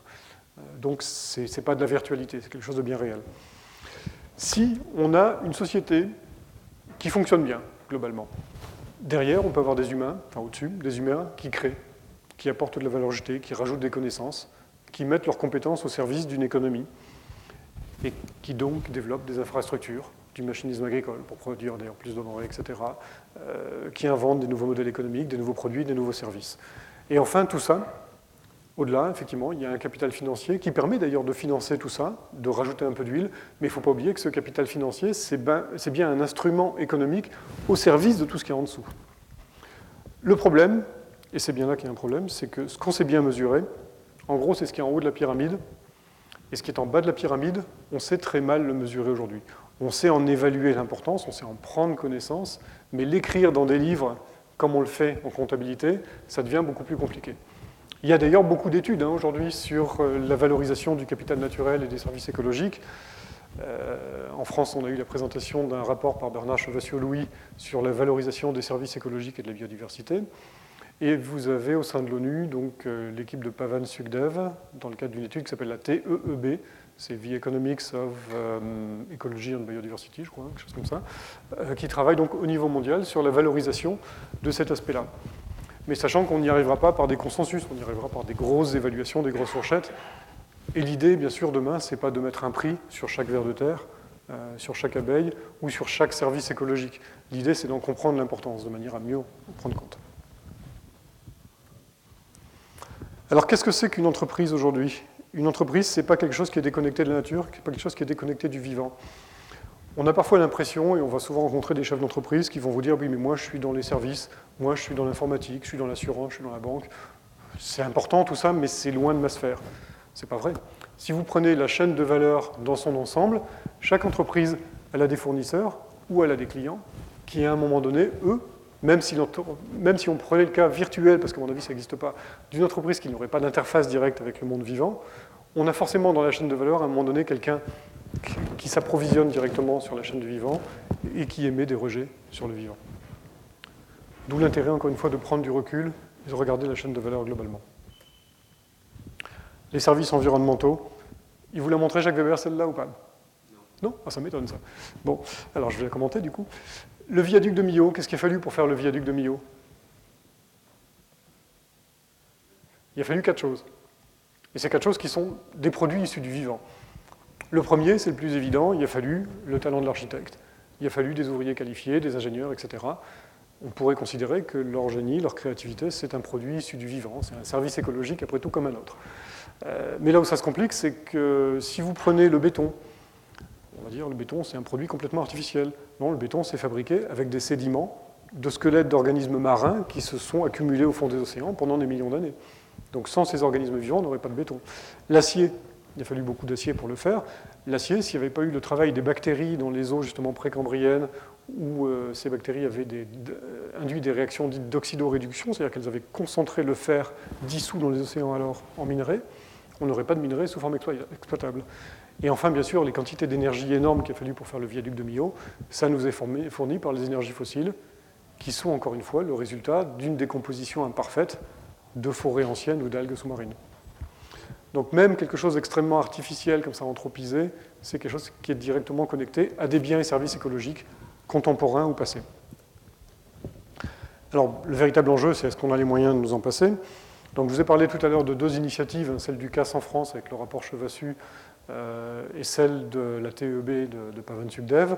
Euh, donc ce n'est pas de la virtualité, c'est quelque chose de bien réel. Si on a une société qui fonctionne bien, globalement, derrière, on peut avoir des humains, enfin au-dessus, des humains qui créent, qui apportent de la valeur jetée, qui rajoutent des connaissances, qui mettent leurs compétences au service d'une économie et qui donc développent des infrastructures du machinisme agricole pour produire d'ailleurs plus de denrées, etc., qui inventent des nouveaux modèles économiques, des nouveaux produits, des nouveaux services. Et enfin, tout ça, au-delà, effectivement, il y a un capital financier qui permet d'ailleurs de financer tout ça, de rajouter un peu d'huile, mais il ne faut pas oublier que ce capital financier, c'est bien un instrument économique au service de tout ce qui est en dessous. Le problème, et c'est bien là qu'il y a un problème, c'est que ce qu'on sait bien mesurer, en gros, c'est ce qui est en haut de la pyramide, et ce qui est en bas de la pyramide, on sait très mal le mesurer aujourd'hui. On sait en évaluer l'importance, on sait en prendre connaissance, mais l'écrire dans des livres, comme on le fait en comptabilité, ça devient beaucoup plus compliqué. Il y a d'ailleurs beaucoup d'études hein, aujourd'hui sur euh, la valorisation du capital naturel et des services écologiques. Euh, en France, on a eu la présentation d'un rapport par Bernard Chevassiot-Louis sur la valorisation des services écologiques et de la biodiversité. Et vous avez au sein de l'ONU donc euh, l'équipe de Pavan Sugdev dans le cadre d'une étude qui s'appelle la TEEB, c'est The Economics of um, Ecology and Biodiversity, je crois, quelque chose comme ça, euh, qui travaille donc au niveau mondial sur la valorisation de cet aspect-là. Mais sachant qu'on n'y arrivera pas par des consensus, on y arrivera par des grosses évaluations, des grosses fourchettes. Et l'idée, bien sûr, demain, c'est pas de mettre un prix sur chaque ver de terre, euh, sur chaque abeille ou sur chaque service écologique. L'idée, c'est d'en comprendre l'importance de manière à mieux en prendre compte. Alors, qu'est-ce que c'est qu'une entreprise aujourd'hui? Une entreprise, ce n'est pas quelque chose qui est déconnecté de la nature, ce n'est pas quelque chose qui est déconnecté du vivant. On a parfois l'impression, et on va souvent rencontrer des chefs d'entreprise qui vont vous dire Oui, mais moi, je suis dans les services, moi, je suis dans l'informatique, je suis dans l'assurance, je suis dans la banque. C'est important tout ça, mais c'est loin de ma sphère. Ce n'est pas vrai. Si vous prenez la chaîne de valeur dans son ensemble, chaque entreprise, elle a des fournisseurs ou elle a des clients qui, à un moment donné, eux, même si, même si on prenait le cas virtuel, parce qu'à mon avis ça n'existe pas, d'une entreprise qui n'aurait pas d'interface directe avec le monde vivant, on a forcément dans la chaîne de valeur à un moment donné quelqu'un qui s'approvisionne directement sur la chaîne du vivant et qui émet des rejets sur le vivant. D'où l'intérêt, encore une fois, de prendre du recul et de regarder la chaîne de valeur globalement. Les services environnementaux, il vous l'a montré Jacques Weber celle-là ou pas? Non, ah, Ça m'étonne ça. Bon, alors je vais la commenter du coup. Le viaduc de Millau, qu'est-ce qu'il a fallu pour faire le viaduc de Millau? Il a fallu quatre choses. Et ces quatre choses qui sont des produits issus du vivant. Le premier, c'est le plus évident, il a fallu le talent de l'architecte. Il a fallu des ouvriers qualifiés, des ingénieurs, etc. On pourrait considérer que leur génie, leur créativité, c'est un produit issu du vivant, c'est un service écologique après tout comme un autre. Euh, mais là où ça se complique, c'est que si vous prenez le béton, on va dire le béton c'est un produit complètement artificiel. Non, le béton c'est fabriqué avec des sédiments de squelettes d'organismes marins qui se sont accumulés au fond des océans pendant des millions d'années. Donc sans ces organismes vivants, on n'aurait pas de béton. L'acier, il a fallu beaucoup d'acier pour le faire. L'acier, s'il n'y avait pas eu le travail des bactéries dans les eaux justement précambriennes, où euh, ces bactéries avaient induit des réactions dites d'oxydoréduction, c'est-à-dire qu'elles avaient concentré le fer dissous dans les océans alors en minerais, on n'aurait pas de minerais sous forme exploitable. Et enfin, bien sûr, les quantités d'énergie énormes qu'il a fallu pour faire le viaduc de Millau, ça nous est fourni par les énergies fossiles, qui sont encore une fois le résultat d'une décomposition imparfaite de forêts anciennes ou d'algues sous-marines. Donc même quelque chose d'extrêmement artificiel, comme ça anthropisé, c'est quelque chose qui est directement connecté à des biens et services écologiques contemporains ou passés. Alors le véritable enjeu, c'est est-ce qu'on a les moyens de nous en passer? Donc, je vous ai parlé tout à l'heure de deux initiatives, celle du CAS en France avec le rapport Chevassu euh, et celle de la TEB de, de Subdev.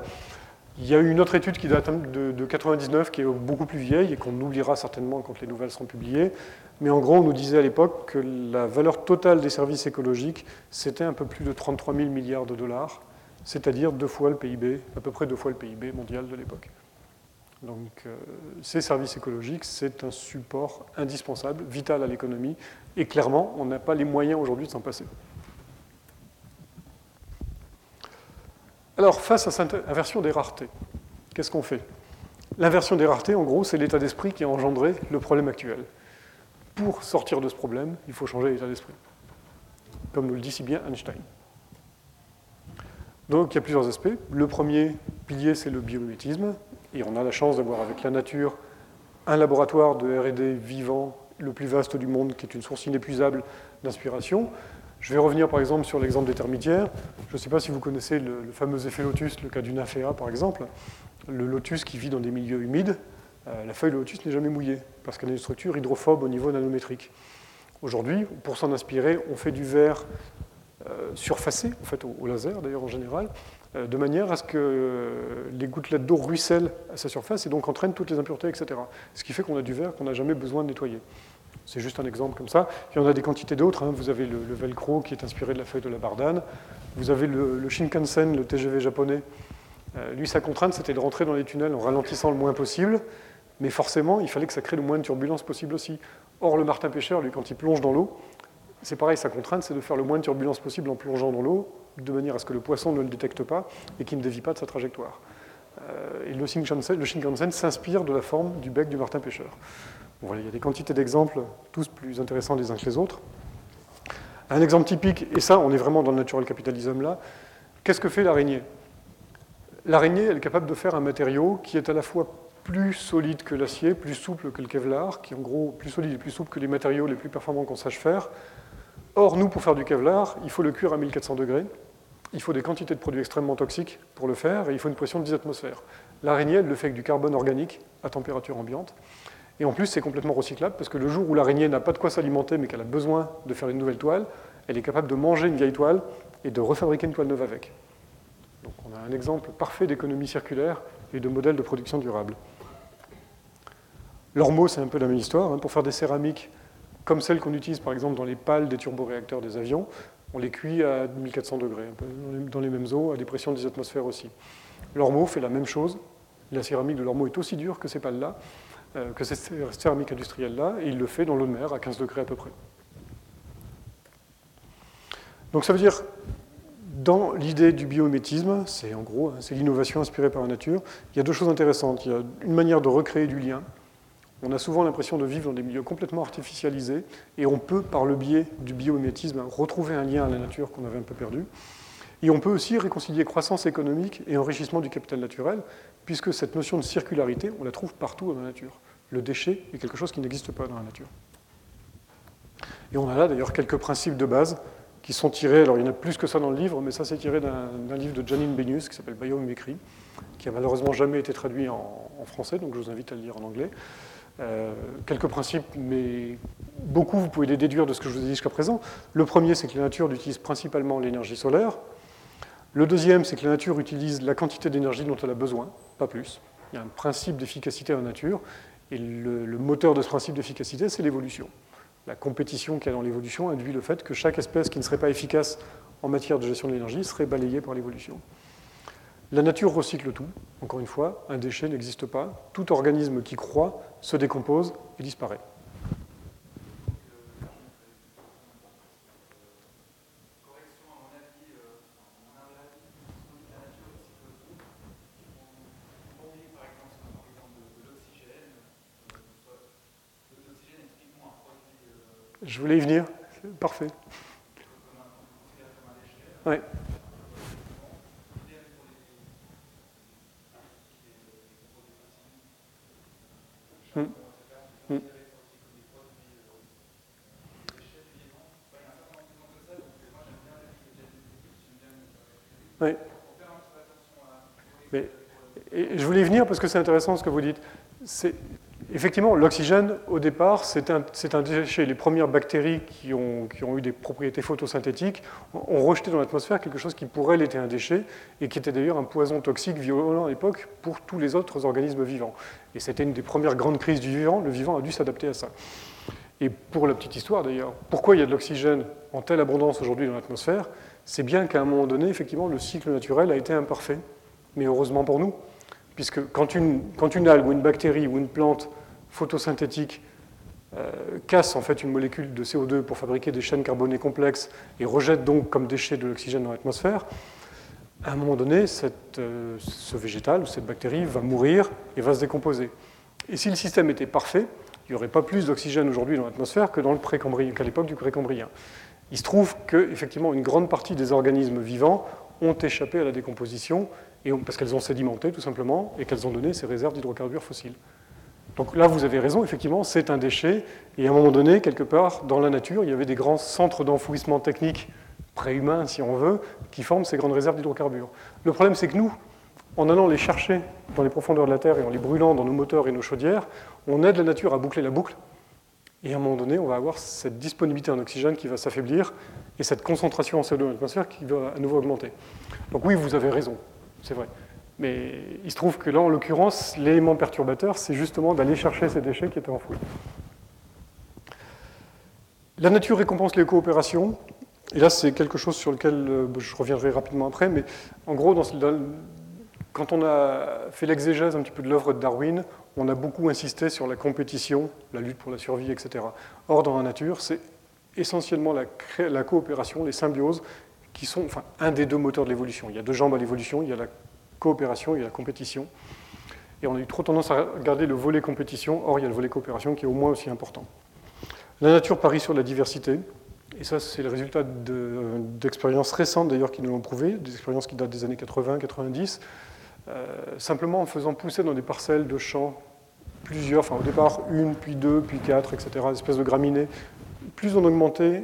Il y a eu une autre étude qui date de, de 99, qui est beaucoup plus vieille et qu'on oubliera certainement quand les nouvelles seront publiées. Mais en gros, on nous disait à l'époque que la valeur totale des services écologiques, c'était un peu plus de 33 000 milliards de dollars, c'est-à-dire deux fois le PIB, à peu près deux fois le PIB mondial de l'époque. Donc euh, ces services écologiques, c'est un support indispensable, vital à l'économie, et clairement, on n'a pas les moyens aujourd'hui de s'en passer. Alors, face à cette inversion des raretés, qu'est-ce qu'on fait? L'inversion des raretés, en gros, c'est l'état d'esprit qui a engendré le problème actuel. Pour sortir de ce problème, il faut changer l'état d'esprit, comme nous le dit si bien Einstein. Donc il y a plusieurs aspects. Le premier pilier, c'est le biomimétisme. Et on a la chance d'avoir avec la nature un laboratoire de RD vivant, le plus vaste du monde, qui est une source inépuisable d'inspiration. Je vais revenir par exemple sur l'exemple des termitières. Je ne sais pas si vous connaissez le, fameux effet lotus, le cas du nymphéa par exemple. Le lotus qui vit dans des milieux humides, euh, la feuille de lotus n'est jamais mouillée parce qu'elle a une structure hydrophobe au niveau nanométrique. Aujourd'hui, pour s'en inspirer, on fait du verre euh, surfacé, en fait au laser d'ailleurs en général, euh, de manière à ce que les gouttelettes d'eau ruissellent à sa surface et donc entraînent toutes les impuretés, etc. Ce qui fait qu'on a du verre qu'on n'a jamais besoin de nettoyer. C'est juste un exemple comme ça. Il y en a des quantités d'autres. Hein. Vous avez le, velcro qui est inspiré de la feuille de la bardane. Vous avez le, Shinkansen, le TGV japonais. Euh, lui, sa contrainte, c'était de rentrer dans les tunnels en ralentissant le moins possible. Mais forcément, il fallait que ça crée le moins de turbulences possible aussi. Or, le martin pêcheur, lui, quand il plonge dans l'eau, c'est pareil, sa contrainte, c'est de faire le moins de turbulences possible en plongeant dans l'eau de manière à ce que le poisson ne le détecte pas et qu'il ne dévie pas de sa trajectoire. Euh, et le Shinkansen, s'inspire de la forme du bec du martin pêcheur. Il y a des quantités d'exemples, tous plus intéressants les uns que les autres. Un exemple typique, et ça, on est vraiment dans le natural capitalism là, qu'est-ce que fait l'araignée? L'araignée, elle est capable de faire un matériau qui est à la fois plus solide que l'acier, plus souple que le Kevlar, qui en gros plus solide et plus souple que les matériaux les plus performants qu'on sache faire. Or, nous, pour faire du Kevlar, il faut le cuire à 1400 degrés, il faut des quantités de produits extrêmement toxiques pour le faire, et il faut une pression de 10 atmosphères. L'araignée, elle le fait avec du carbone organique à température ambiante. Et en plus, c'est complètement recyclable, parce que le jour où l'araignée n'a pas de quoi s'alimenter, mais qu'elle a besoin de faire une nouvelle toile, elle est capable de manger une vieille toile et de refabriquer une toile neuve avec. Donc on a un exemple parfait d'économie circulaire et de modèle de production durable. L'ormeau, c'est un peu la même histoire. Hein. Pour faire des céramiques comme celles qu'on utilise par exemple dans les pales des turboréacteurs des avions, on les cuit à 1400 degrés, dans les mêmes eaux, à des pressions de 10 atmosphères aussi. L'ormeau fait la même chose. La céramique de l'ormeau est aussi dure que ces pales-là, que ces céramiques industrielles-là, et il le fait dans l'eau de mer à 15 degrés à peu près. Donc ça veut dire, dans l'idée du biométisme, c'est en gros, hein, c'est l'innovation inspirée par la nature, il y a deux choses intéressantes. Il y a une manière de recréer du lien. On a souvent l'impression de vivre dans des milieux complètement artificialisés, et on peut, par le biais du biométisme, retrouver un lien à la nature qu'on avait un peu perdu. Et on peut aussi réconcilier croissance économique et enrichissement du capital naturel, puisque cette notion de circularité, on la trouve partout dans la nature. Le déchet est quelque chose qui n'existe pas dans la nature. Et on a là d'ailleurs quelques principes de base qui sont tirés, alors il y en a plus que ça dans le livre, mais ça c'est tiré d'un livre de Janine Benius qui s'appelle Biomimicry, qui a malheureusement jamais été traduit en, français, donc je vous invite à le lire en anglais. Euh, quelques principes, mais beaucoup vous pouvez les déduire de ce que je vous ai dit jusqu'à présent. Le premier, c'est que la nature utilise principalement l'énergie solaire. Le deuxième, c'est que la nature utilise la quantité d'énergie dont elle a besoin, pas plus. Il y a un principe d'efficacité en nature, et le moteur de ce principe d'efficacité, c'est l'évolution la compétition qu'il y a dans l'évolution induit le fait que chaque espèce qui ne serait pas efficace en matière de gestion de l'énergie serait balayée par l'évolution. La nature recycle tout. Encore une fois, un déchet n'existe pas. Tout organisme qui croît se décompose et disparaît. Je voulais y venir. Parfait. Ouais. Hmm. Hmm. Mais, et je voulais y venir parce que c'est intéressant ce que vous dites. Effectivement, l'oxygène, au départ, c'est un, déchet. Les premières bactéries qui ont, eu des propriétés photosynthétiques ont rejeté dans l'atmosphère quelque chose qui pourrait l'être un déchet et qui était d'ailleurs un poison toxique violent à l'époque pour tous les autres organismes vivants. Et c'était une des premières grandes crises du vivant. Le vivant a dû s'adapter à ça. Et pour la petite histoire d'ailleurs, pourquoi il y a de l'oxygène en telle abondance aujourd'hui dans l'atmosphère? C'est bien qu'à un moment donné, effectivement, le cycle naturel a été imparfait. Mais heureusement pour nous, puisque quand une, algue ou une bactérie ou une plante photosynthétique euh, casse en fait une molécule de CO2 pour fabriquer des chaînes carbonées complexes et rejette donc comme déchet de l'oxygène dans l'atmosphère, à un moment donné, euh, ce végétal ou cette bactérie va mourir et va se décomposer. Et si le système était parfait, il n'y aurait pas plus d'oxygène aujourd'hui dans l'atmosphère que dans le qu'à l'époque du précambrien. Il se trouve qu'effectivement, une grande partie des organismes vivants ont échappé à la décomposition parce qu'elles ont sédimenté tout simplement et qu'elles ont donné ces réserves d'hydrocarbures fossiles. Donc là, vous avez raison, effectivement, c'est un déchet. Et à un moment donné, quelque part, dans la nature, il y avait des grands centres d'enfouissement technique préhumains, si on veut, qui forment ces grandes réserves d'hydrocarbures. Le problème, c'est que nous, en allant les chercher dans les profondeurs de la Terre et en les brûlant dans nos moteurs et nos chaudières, on aide la nature à boucler la boucle. Et à un moment donné, on va avoir cette disponibilité en oxygène qui va s'affaiblir et cette concentration en CO2 dans l'atmosphère qui va à nouveau augmenter. Donc oui, vous avez raison, c'est vrai. Mais il se trouve que là, en l'occurrence, l'élément perturbateur, c'est justement d'aller chercher ces déchets qui étaient enfouis. La nature récompense les coopérations. Et là, c'est quelque chose sur lequel euh, je reviendrai rapidement après. Mais en gros, quand on a fait l'exégèse un petit peu de l'œuvre de Darwin, on a beaucoup insisté sur la compétition, la lutte pour la survie, etc. Or, dans la nature, c'est essentiellement la, la coopération, les symbioses qui sont enfin, un des deux moteurs de l'évolution. Il y a deux jambes à l'évolution, il y a la coopération et la compétition. Et on a eu trop tendance à regarder le volet compétition, or il y a le volet coopération qui est au moins aussi important. La nature parie sur la diversité, et ça c'est le résultat d'expériences récentes d'ailleurs qui nous l'ont prouvé, des expériences qui datent des années 80-90, euh, simplement en faisant pousser dans des parcelles de champs plusieurs, enfin au départ une, puis deux, puis quatre, etc., espèces de graminées. Plus on augmentait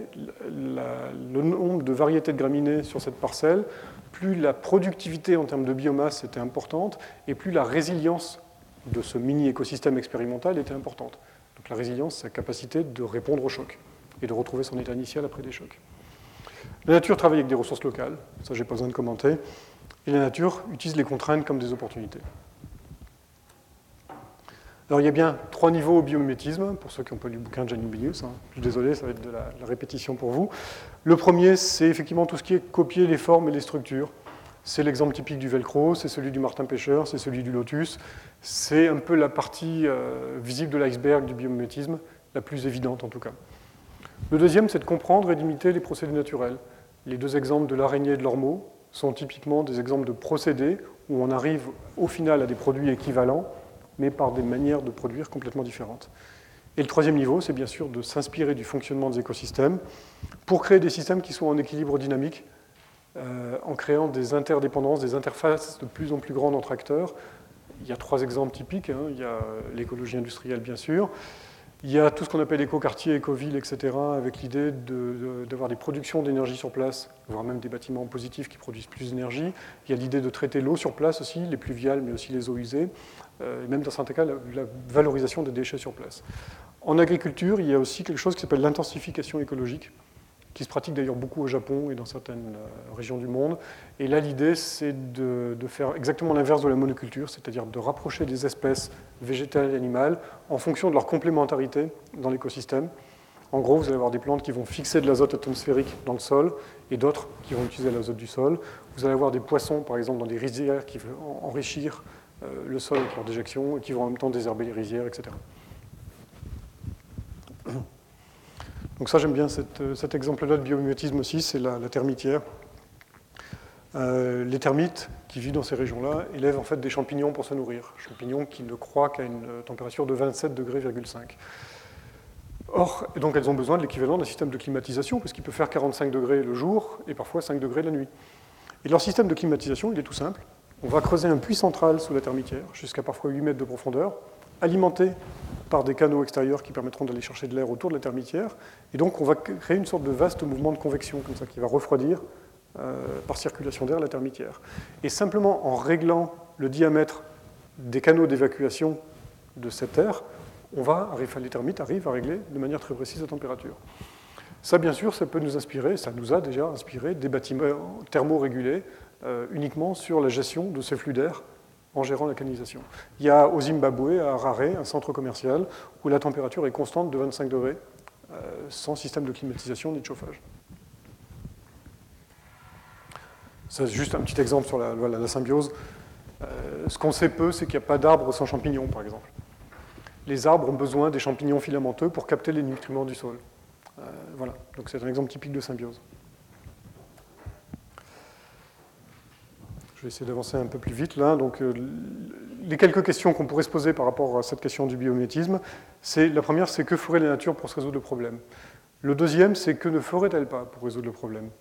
le nombre de variétés de graminées sur cette parcelle, plus la productivité en termes de biomasse était importante, et plus la résilience de ce mini-écosystème expérimental était importante. Donc la résilience, la capacité de répondre aux chocs et de retrouver son état initial après des chocs. La nature travaille avec des ressources locales, ça j'ai pas besoin de commenter, et la nature utilise les contraintes comme des opportunités. Alors il y a bien trois niveaux au biomimétisme, pour ceux qui n'ont pas lu le bouquin de Janine hein. Je suis désolé, ça va être de la, répétition pour vous. Le premier, c'est effectivement tout ce qui est copier les formes et les structures. C'est l'exemple typique du velcro, c'est celui du martin pêcheur, c'est celui du lotus. C'est un peu la partie euh, visible de l'iceberg du biomimétisme, la plus évidente en tout cas. Le deuxième, c'est de comprendre et d'imiter les procédés naturels. Les deux exemples de l'araignée et de l'ormeau sont typiquement des exemples de procédés où on arrive au final à des produits équivalents mais par des manières de produire complètement différentes. Et le troisième niveau, c'est bien sûr de s'inspirer du fonctionnement des écosystèmes pour créer des systèmes qui soient en équilibre dynamique, euh, en créant des interdépendances, des interfaces de plus en plus grandes entre acteurs. Il y a trois exemples typiques. Hein. Il y a l'écologie industrielle, bien sûr. Il y a tout ce qu'on appelle éco-quartier, éco-ville, etc., avec l'idée d'avoir des productions d'énergie sur place, voire même des bâtiments positifs qui produisent plus d'énergie. Il y a l'idée de traiter l'eau sur place aussi, les pluviales, mais aussi les eaux usées. Euh, et même dans certains cas la, valorisation des déchets sur place. En agriculture, il y a aussi quelque chose qui s'appelle l'intensification écologique, qui se pratique d'ailleurs beaucoup au Japon et dans certaines euh, régions du monde. Et là, l'idée, c'est de, faire exactement l'inverse de la monoculture, c'est-à-dire de rapprocher des espèces végétales et animales en fonction de leur complémentarité dans l'écosystème. En gros, vous allez avoir des plantes qui vont fixer de l'azote atmosphérique dans le sol et d'autres qui vont utiliser l'azote du sol. Vous allez avoir des poissons, par exemple, dans des rizières qui vont enrichir le sol avec leur déjection, et qui vont en même temps désherber les rizières, etc. *clears throat* Donc ça, j'aime bien euh, cet exemple-là de biomimétisme aussi, c'est la, termitière. Euh, les termites qui vivent dans ces régions-là élèvent en fait des champignons pour se nourrir, champignons qui ne croient qu'à une température de 27 degrés. Or, donc elles ont besoin de l'équivalent d'un système de climatisation, parce qu'il peut faire 45 degrés le jour et parfois 5 degrés la nuit. Et leur système de climatisation, il est tout simple. On va creuser un puits central sous la termitière, jusqu'à parfois 8 mètres de profondeur, alimenté par des canaux extérieurs qui permettront d'aller chercher de l'air autour de la termitière. Et donc on va créer une sorte de vaste mouvement de convection, comme ça, qui va refroidir euh, par circulation d'air la termitière. Et simplement en réglant le diamètre des canaux d'évacuation de cet air, on va, les termites arrivent à régler de manière très précise la température. Ça, bien sûr, ça peut nous inspirer, ça nous a déjà inspiré des bâtiments thermorégulés uniquement sur la gestion de ces flux d'air en gérant la canalisation. Il y a au Zimbabwe, à Harare, un centre commercial où la température est constante de 25 degrés, euh, sans système de climatisation ni de chauffage. C'est juste un petit exemple sur la, la symbiose. Euh, ce qu'on sait peu, c'est qu'il n'y a pas d'arbres sans champignons, par exemple. Les arbres ont besoin des champignons filamenteux pour capter les nutriments du sol. voilà, donc c'est un exemple typique de symbiose. Je vais essayer d'avancer un peu plus vite là. Donc, euh, les quelques questions qu'on pourrait se poser par rapport à cette question du biométisme, c'est la première, c'est que ferait la nature pour se résoudre le problème? Le deuxième, c'est que ne ferait-elle pas pour résoudre le problème?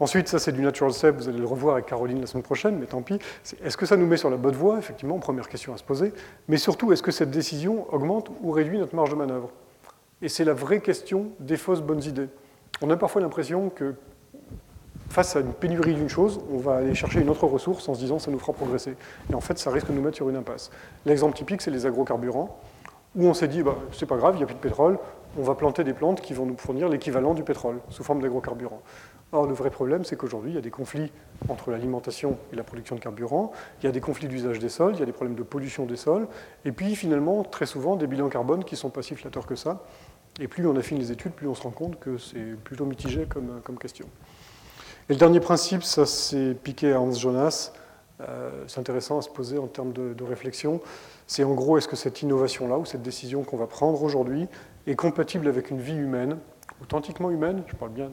Ensuite, ça c'est du natural step, vous allez le revoir avec Caroline la semaine prochaine, mais tant pis. Est-ce que ça nous met sur la bonne voie? Effectivement, première question à se poser. Mais surtout, est-ce que cette décision augmente ou réduit notre marge de manœuvre? Et c'est la vraie question des fausses bonnes idées. On a parfois l'impression que face à une pénurie d'une chose, on va aller chercher une autre ressource en se disant ça nous fera progresser. Et en fait, ça risque de nous mettre sur une impasse. L'exemple typique, c'est les agrocarburants, où on s'est dit, bah, c'est pas grave, il n'y a plus de pétrole, on va planter des plantes qui vont nous fournir l'équivalent du pétrole, sous forme d'agrocarburants. Or, le vrai problème, c'est qu'aujourd'hui, il y a des conflits entre l'alimentation et la production de carburant, il y a des conflits d'usage des sols, il y a des problèmes de pollution des sols, et puis finalement, très souvent, des bilans carbone qui sont pas si flatteurs que ça. Et plus on affine les études, plus on se rend compte que c'est plutôt mitigé comme, comme question. Et le dernier principe, ça c'est piqué à Hans Jonas, euh, c'est intéressant à se poser en termes de, réflexion, c'est en gros est-ce que cette innovation-là ou cette décision qu'on va prendre aujourd'hui est compatible avec une vie humaine, authentiquement humaine, je parle bien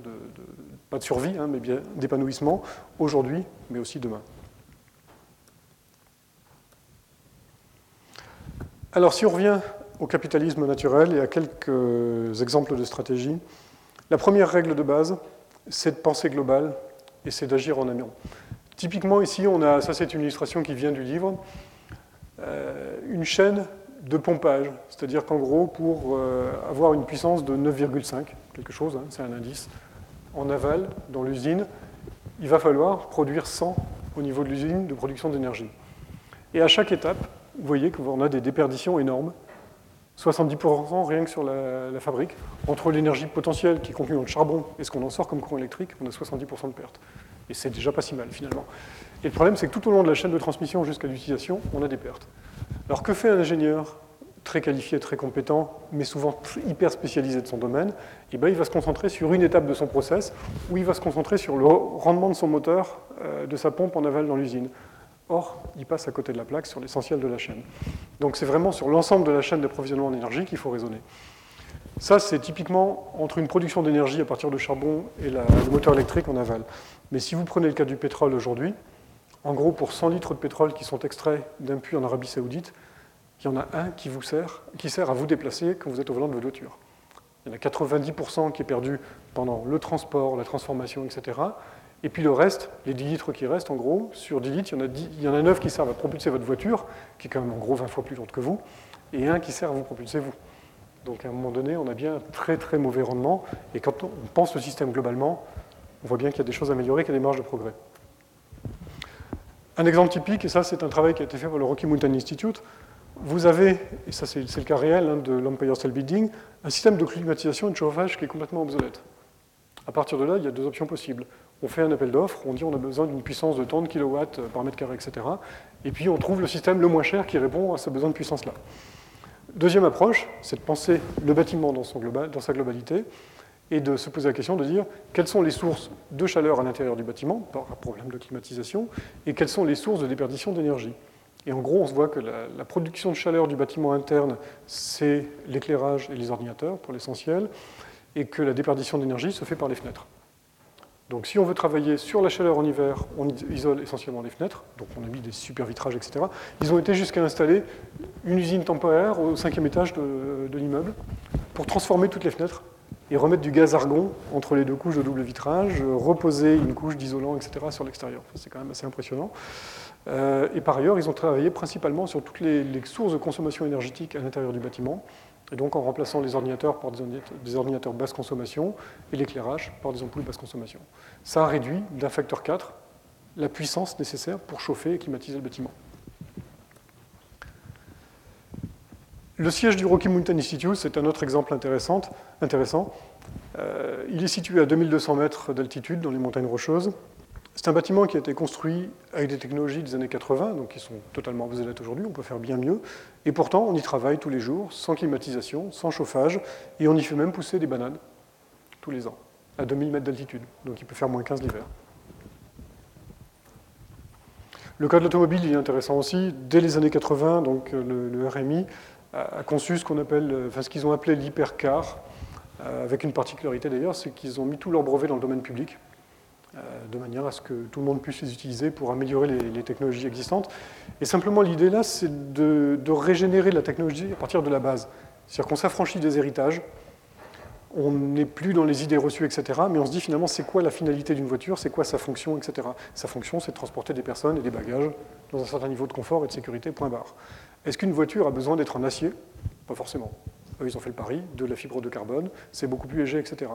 pas de survie, hein, mais bien d'épanouissement, aujourd'hui, mais aussi demain. Alors si on revient au capitalisme naturel et à quelques exemples de stratégie, la première règle de base, c'est de penser global et c'est d'agir en amont. Typiquement ici, on a, ça c'est une illustration qui vient du livre, euh, une chaîne de pompage, c'est-à-dire qu'en gros, pour euh, avoir une puissance de 9,5, quelque chose, hein, c'est un indice, en aval, dans l'usine, il va falloir produire 100 au niveau de l'usine de production d'énergie. Et à chaque étape, vous voyez qu'on a des déperditions énormes, 70% rien que sur la, fabrique. Entre l'énergie potentielle qui est contenue dans le charbon et ce qu'on en sort comme courant électrique, on a 70% de pertes. Et c'est déjà pas si mal finalement. Et le problème, c'est que tout au long de la chaîne de transmission jusqu'à l'utilisation, on a des pertes. Alors que fait un ingénieur très qualifié, très compétent, mais souvent hyper spécialisé de son domaine, eh ben, il va se concentrer sur une étape de son process, où il va se concentrer sur le rendement de son moteur, euh, de sa pompe en aval dans l'usine. Or, il passe à côté de la plaque sur l'essentiel de la chaîne. Donc c'est vraiment sur l'ensemble de la chaîne d'approvisionnement en énergie qu'il faut raisonner. Ça, c'est typiquement entre une production d'énergie à partir de charbon et le moteur électrique en aval. Mais si vous prenez le cas du pétrole aujourd'hui, en gros, pour 100 litres de pétrole qui sont extraits d'un puits en Arabie Saoudite, il y en a un qui vous sert, qui sert à vous déplacer quand vous êtes au volant de votre voiture. Il y en a 90% qui est perdu pendant le transport, la transformation, etc. Et puis le reste, les 10 litres qui restent, en gros, sur 10 litres, il y en a, il y en a 9 qui servent à propulser votre voiture, qui est quand même en gros 20 fois plus lourde que vous, et un qui sert à vous propulser vous. Donc à un moment donné, on a bien un très très mauvais rendement, et quand on pense le système globalement, on voit bien qu'il y a des choses à améliorer, qu'il y a des marges de progrès. Un exemple typique, et ça c'est un travail qui a été fait par le Rocky Mountain Institute, vous avez, et ça c'est le cas réel hein, de l'Empire Cell Building, un système de climatisation et de chauffage qui est complètement obsolète. À partir de là, il y a deux options possibles. On fait un appel d'offres, on dit on a besoin d'une puissance de tant de kilowatts par mètre carré, etc. Et puis on trouve le système le moins cher qui répond à ce besoin de puissance-là. Deuxième approche, c'est de penser le bâtiment dans sa globalité et de se poser la question de dire quelles sont les sources de chaleur à l'intérieur du bâtiment, par un problème de climatisation, et quelles sont les sources de déperdition d'énergie? Et en gros, on se voit que la, production de chaleur du bâtiment interne, c'est l'éclairage et les ordinateurs pour l'essentiel, et que la déperdition d'énergie se fait par les fenêtres. Donc si on veut travailler sur la chaleur en hiver, on isole essentiellement les fenêtres, donc on a mis des super vitrages, etc. Ils ont été jusqu'à installer une usine temporaire au cinquième étage de, l'immeuble pour transformer toutes les fenêtres et remettre du gaz argon entre les deux couches de double vitrage, reposer une couche d'isolant, etc. sur l'extérieur. C'est quand même assez impressionnant. Euh, et par ailleurs, ils ont travaillé principalement sur toutes les, sources de consommation énergétique à l'intérieur du bâtiment, et donc en remplaçant les ordinateurs par des ordinateurs, basse consommation et l'éclairage par des ampoules basse consommation. Ça a réduit d'un facteur 4 la puissance nécessaire pour chauffer et climatiser le bâtiment. Le siège du Rocky Mountain Institute, c'est un autre exemple intéressant. Euh, il est situé à 2200 mètres d'altitude dans les montagnes rocheuses. C'est un bâtiment qui a été construit avec des technologies des années 80, donc qui sont totalement obsolètes aujourd'hui, on peut faire bien mieux. Et pourtant, on y travaille tous les jours, sans climatisation, sans chauffage, et on y fait même pousser des bananes tous les ans, à 2000 mètres d'altitude. Donc il peut faire moins 15 l'hiver. Le cas de l'automobile est intéressant aussi. Dès les années 80, donc, le, RMI a, conçu ce qu'on appelle, enfin, ce qu'ils ont appelé l'hypercar, euh, avec une particularité d'ailleurs, c'est qu'ils ont mis tous leurs brevets dans le domaine public. Euh, de manière à ce que tout le monde puisse les utiliser pour améliorer les, technologies existantes. Et simplement, l'idée là, c'est de, régénérer la technologie à partir de la base. C'est-à-dire qu'on s'affranchit des héritages, on n'est plus dans les idées reçues, etc., mais on se dit finalement, c'est quoi la finalité d'une voiture, c'est quoi sa fonction, etc. Sa fonction, c'est de transporter des personnes et des bagages dans un certain niveau de confort et de sécurité, point barre. Est-ce qu'une voiture a besoin d'être en acier? Pas forcément. ils ont fait le pari de la fibre de carbone, c'est beaucoup plus léger, etc.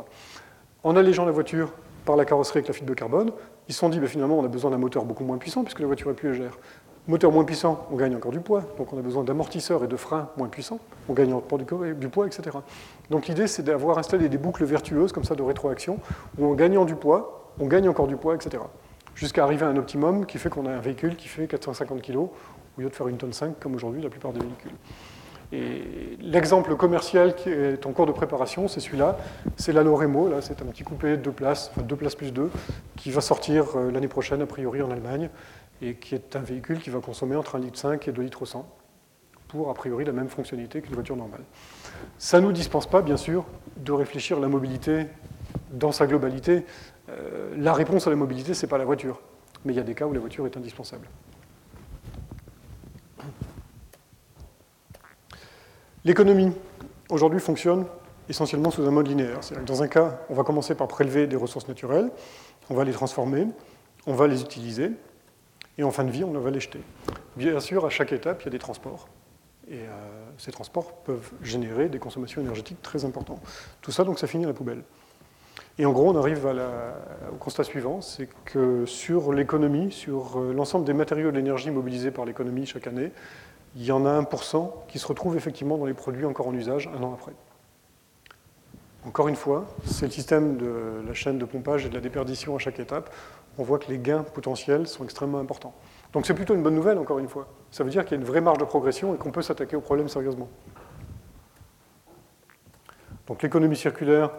En allégeant la voiture, par la carrosserie avec la fibre de carbone, ils se sont dit, bah, finalement, on a besoin d'un moteur beaucoup moins puissant puisque la voiture est plus légère. Moteur moins puissant, on gagne encore du poids, donc on a besoin d'amortisseurs et de freins moins puissants, on gagne encore du, poids, etc. Donc l'idée, c'est d'avoir installé des boucles vertueuses comme ça de rétroaction, où en gagnant du poids, on gagne encore du poids, etc. Jusqu'à arriver à un optimum qui fait qu'on a un véhicule qui fait 450 kg, au lieu de faire une tonne 5 comme aujourd'hui la plupart des véhicules. Et l'exemple commercial qui est en cours de préparation, c'est celui-là. C'est la Loremo, là, c'est un petit coupé de deux places, enfin deux places plus deux, qui va sortir euh, l'année prochaine, a priori, en Allemagne, et qui est un véhicule qui va consommer entre 1,5 litre et 2 litres 100 pour, a priori, la même fonctionnalité qu'une voiture normale. Ça ne nous dispense pas, bien sûr, de réfléchir à la mobilité dans sa globalité, la réponse à la mobilité, ce n'est pas la voiture. Mais il y a des cas où la voiture est indispensable. L'économie, aujourd'hui, fonctionne essentiellement sous un mode linéaire. dans un cas, on va commencer par prélever des ressources naturelles, on va les transformer, on va les utiliser, et en fin de vie, on va les jeter. Bien sûr, à chaque étape, il y a des transports. Et euh, ces transports peuvent générer des consommations énergétiques très importantes. Tout ça, donc, ça finit à la poubelle. Et en gros, on arrive au constat suivant, c'est que sur l'économie, sur euh, l'ensemble des matériaux de l'énergie mobilisés par l'économie chaque année, il y en a 1% qui se retrouve effectivement dans les produits encore en usage un an après. Encore une fois, c'est le système de la chaîne de pompage et de la déperdition à chaque étape. On voit que les gains potentiels sont extrêmement importants. Donc c'est plutôt une bonne nouvelle, encore une fois. Ça veut dire qu'il y a une vraie marge de progression et qu'on peut s'attaquer au problème sérieusement. Donc l'économie circulaire,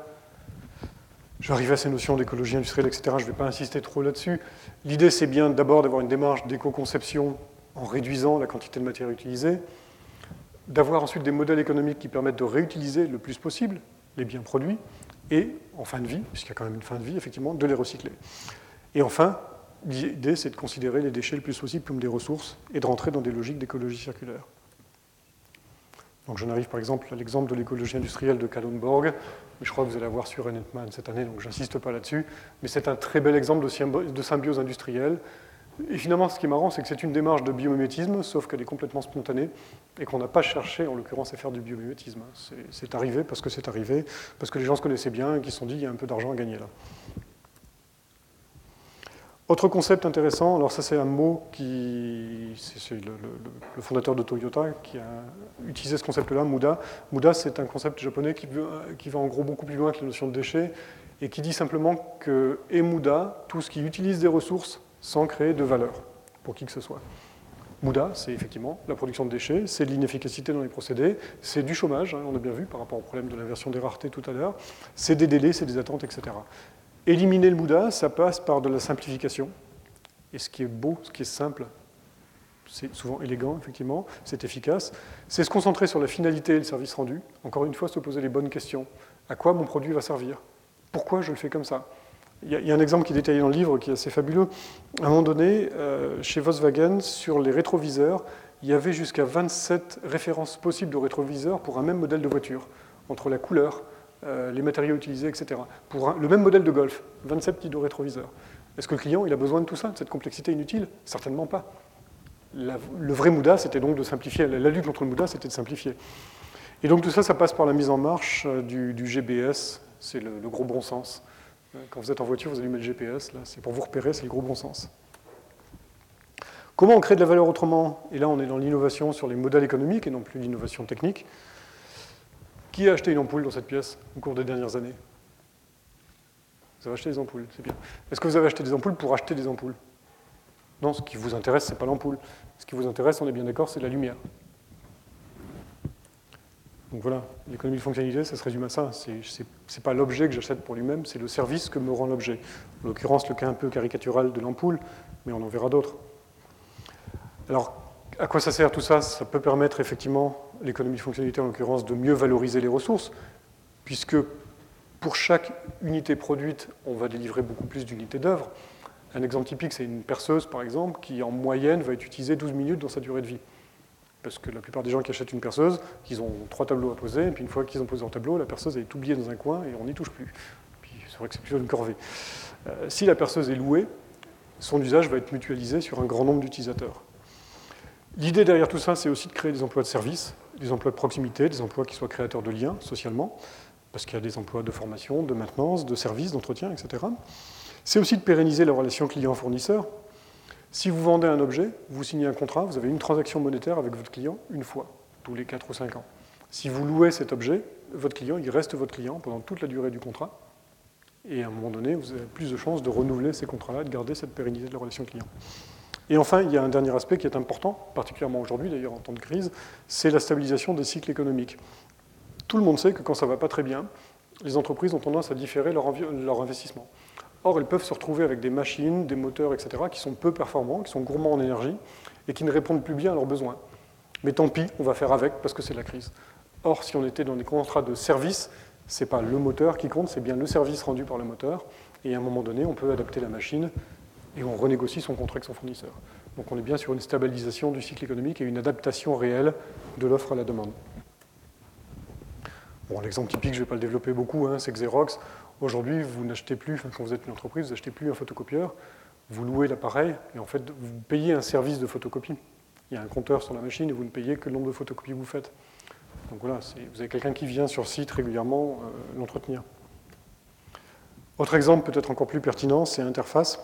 arriver à ces notions d'écologie industrielle, etc. Je ne vais pas insister trop là-dessus. L'idée, c'est bien d'abord d'avoir une démarche d'éco-conception en réduisant la quantité de matière utilisée, d'avoir ensuite des modèles économiques qui permettent de réutiliser le plus possible les biens produits, et en fin de vie, puisqu'il y a quand même une fin de vie, effectivement, de les recycler. Et enfin, l'idée, c'est de considérer les déchets le plus possible comme des ressources et de rentrer dans des logiques d'écologie circulaire. Donc j'en arrive par exemple à l'exemple de l'écologie industrielle de Kalundborg, je crois que vous allez avoir sur Enetman cette année, donc j'insiste pas là-dessus, mais c'est un très bel exemple de symbiose industrielle. Et finalement, ce qui est marrant, c'est que c'est une démarche de biomimétisme, sauf qu'elle est complètement spontanée, et qu'on n'a pas cherché, en l'occurrence, à faire du biomimétisme. C'est arrivé parce que c'est arrivé, parce que les gens se connaissaient bien et qu'ils se sont dit, il y a un peu d'argent à gagner là. Autre concept intéressant, alors ça c'est un mot qui, c'est le, fondateur de Toyota qui a utilisé ce concept-là, Muda. Muda c'est un concept japonais qui, qui, va en gros beaucoup plus loin que la notion de déchet et qui dit simplement que et Muda, tout ce qui utilise des ressources sans créer de valeur pour qui que ce soit. Muda, c'est effectivement la production de déchets, c'est de l'inefficacité dans les procédés, c'est du chômage, hein, on a bien vu par rapport au problème de l'inversion des raretés tout à l'heure, c'est des délais, c'est des attentes, etc. Éliminer le Bouddha, ça passe par de la simplification. Et ce qui est beau, ce qui est simple, c'est souvent élégant, effectivement, c'est efficace. C'est se concentrer sur la finalité et le service rendu. Encore une fois, se poser les bonnes questions. À quoi mon produit va servir? Pourquoi je le fais comme ça? Il y, a, un exemple qui est détaillé dans le livre qui est assez fabuleux. À un moment donné, euh, chez Volkswagen, sur les rétroviseurs, il y avait jusqu'à 27 références possibles de rétroviseurs pour un même modèle de voiture, entre la couleur, euh, les matériaux utilisés, etc. Pour le même modèle de Golf, 27 petits rétroviseurs. Est-ce que le client il a besoin de tout ça, de cette complexité inutile? Certainement pas. le vrai Mouda, c'était donc de simplifier. La, lutte contre le Mouda, c'était de simplifier. Et donc tout ça, ça passe par la mise en marche euh, du, GBS, c'est le, gros bon sens. Quand vous êtes en voiture, vous allumez le GPS, là, c'est pour vous repérer, c'est le gros bon sens. Comment on crée de la valeur autrement? Et là, on est dans l'innovation sur les modèles économiques et non plus l'innovation technique. Qui a acheté une ampoule dans cette pièce au cours des dernières années? Vous avez acheté des ampoules, c'est bien. Est-ce que vous avez acheté des ampoules pour acheter des ampoules? Non, ce qui vous intéresse, ce n'est pas l'ampoule. Ce qui vous intéresse, on est bien d'accord, c'est la lumière. Donc voilà, l'économie de fonctionnalité, ça se résume à ça. Ce n'est pas l'objet que j'achète pour lui-même, c'est le service que me rend l'objet. En l'occurrence, le cas un peu caricatural de l'ampoule, mais on en verra d'autres. Alors, à quoi ça sert tout ça? Ça peut permettre effectivement, l'économie de fonctionnalité en l'occurrence, de mieux valoriser les ressources, puisque pour chaque unité produite, on va délivrer beaucoup plus d'unités d'œuvre. Un exemple typique, c'est une perceuse, par exemple, qui en moyenne va être utilisée 12 minutes dans sa durée de vie. Parce que la plupart des gens qui achètent une perceuse, ils ont trois tableaux à poser, et puis une fois qu'ils ont posé leur tableau, la perceuse est oubliée dans un coin et on n'y touche plus. c'est vrai que c'est plutôt une corvée. Euh, si la perceuse est louée, son usage va être mutualisé sur un grand nombre d'utilisateurs. L'idée derrière tout ça, c'est aussi de créer des emplois de service, des emplois de proximité, des emplois qui soient créateurs de liens socialement, parce qu'il y a des emplois de formation, de maintenance, de service, d'entretien, etc. C'est aussi de pérenniser la relation client-fournisseur. Si vous vendez un objet, vous signez un contrat, vous avez une transaction monétaire avec votre client une fois, tous les 4 ou 5 ans. Si vous louez cet objet, votre client, il reste votre client pendant toute la durée du contrat. Et à un moment donné, vous avez plus de chances de renouveler ces contrats-là, de garder cette pérennité de la relation client. Et enfin, il y a un dernier aspect qui est important, particulièrement aujourd'hui d'ailleurs en temps de crise, c'est la stabilisation des cycles économiques. Tout le monde sait que quand ça ne va pas très bien, les entreprises ont tendance à différer leur, leur, investissement. Or, elles peuvent se retrouver avec des machines, des moteurs, etc., qui sont peu performants, qui sont gourmands en énergie, et qui ne répondent plus bien à leurs besoins. Mais tant pis, on va faire avec parce que c'est la crise. Or, si on était dans des contrats de service, Ce n'est pas le moteur qui compte, c'est bien le service rendu par le moteur. Et à un moment donné, on peut adapter la machine et on renégocie son contrat avec son fournisseur. Donc on est bien sur une stabilisation du cycle économique et une adaptation réelle de l'offre à la demande. Bon, l'exemple typique, je ne vais pas le développer beaucoup, hein, c'est Xerox. Aujourd'hui, vous n'achetez plus, quand vous êtes une entreprise, vous n'achetez plus un photocopieur, vous louez l'appareil et en fait, vous payez un service de photocopie. Il y a un compteur sur la machine et vous ne payez que le nombre de photocopies que vous faites. Donc voilà, vous avez quelqu'un qui vient sur site régulièrement euh, l'entretenir. Autre exemple peut-être encore plus pertinent, c'est Interface.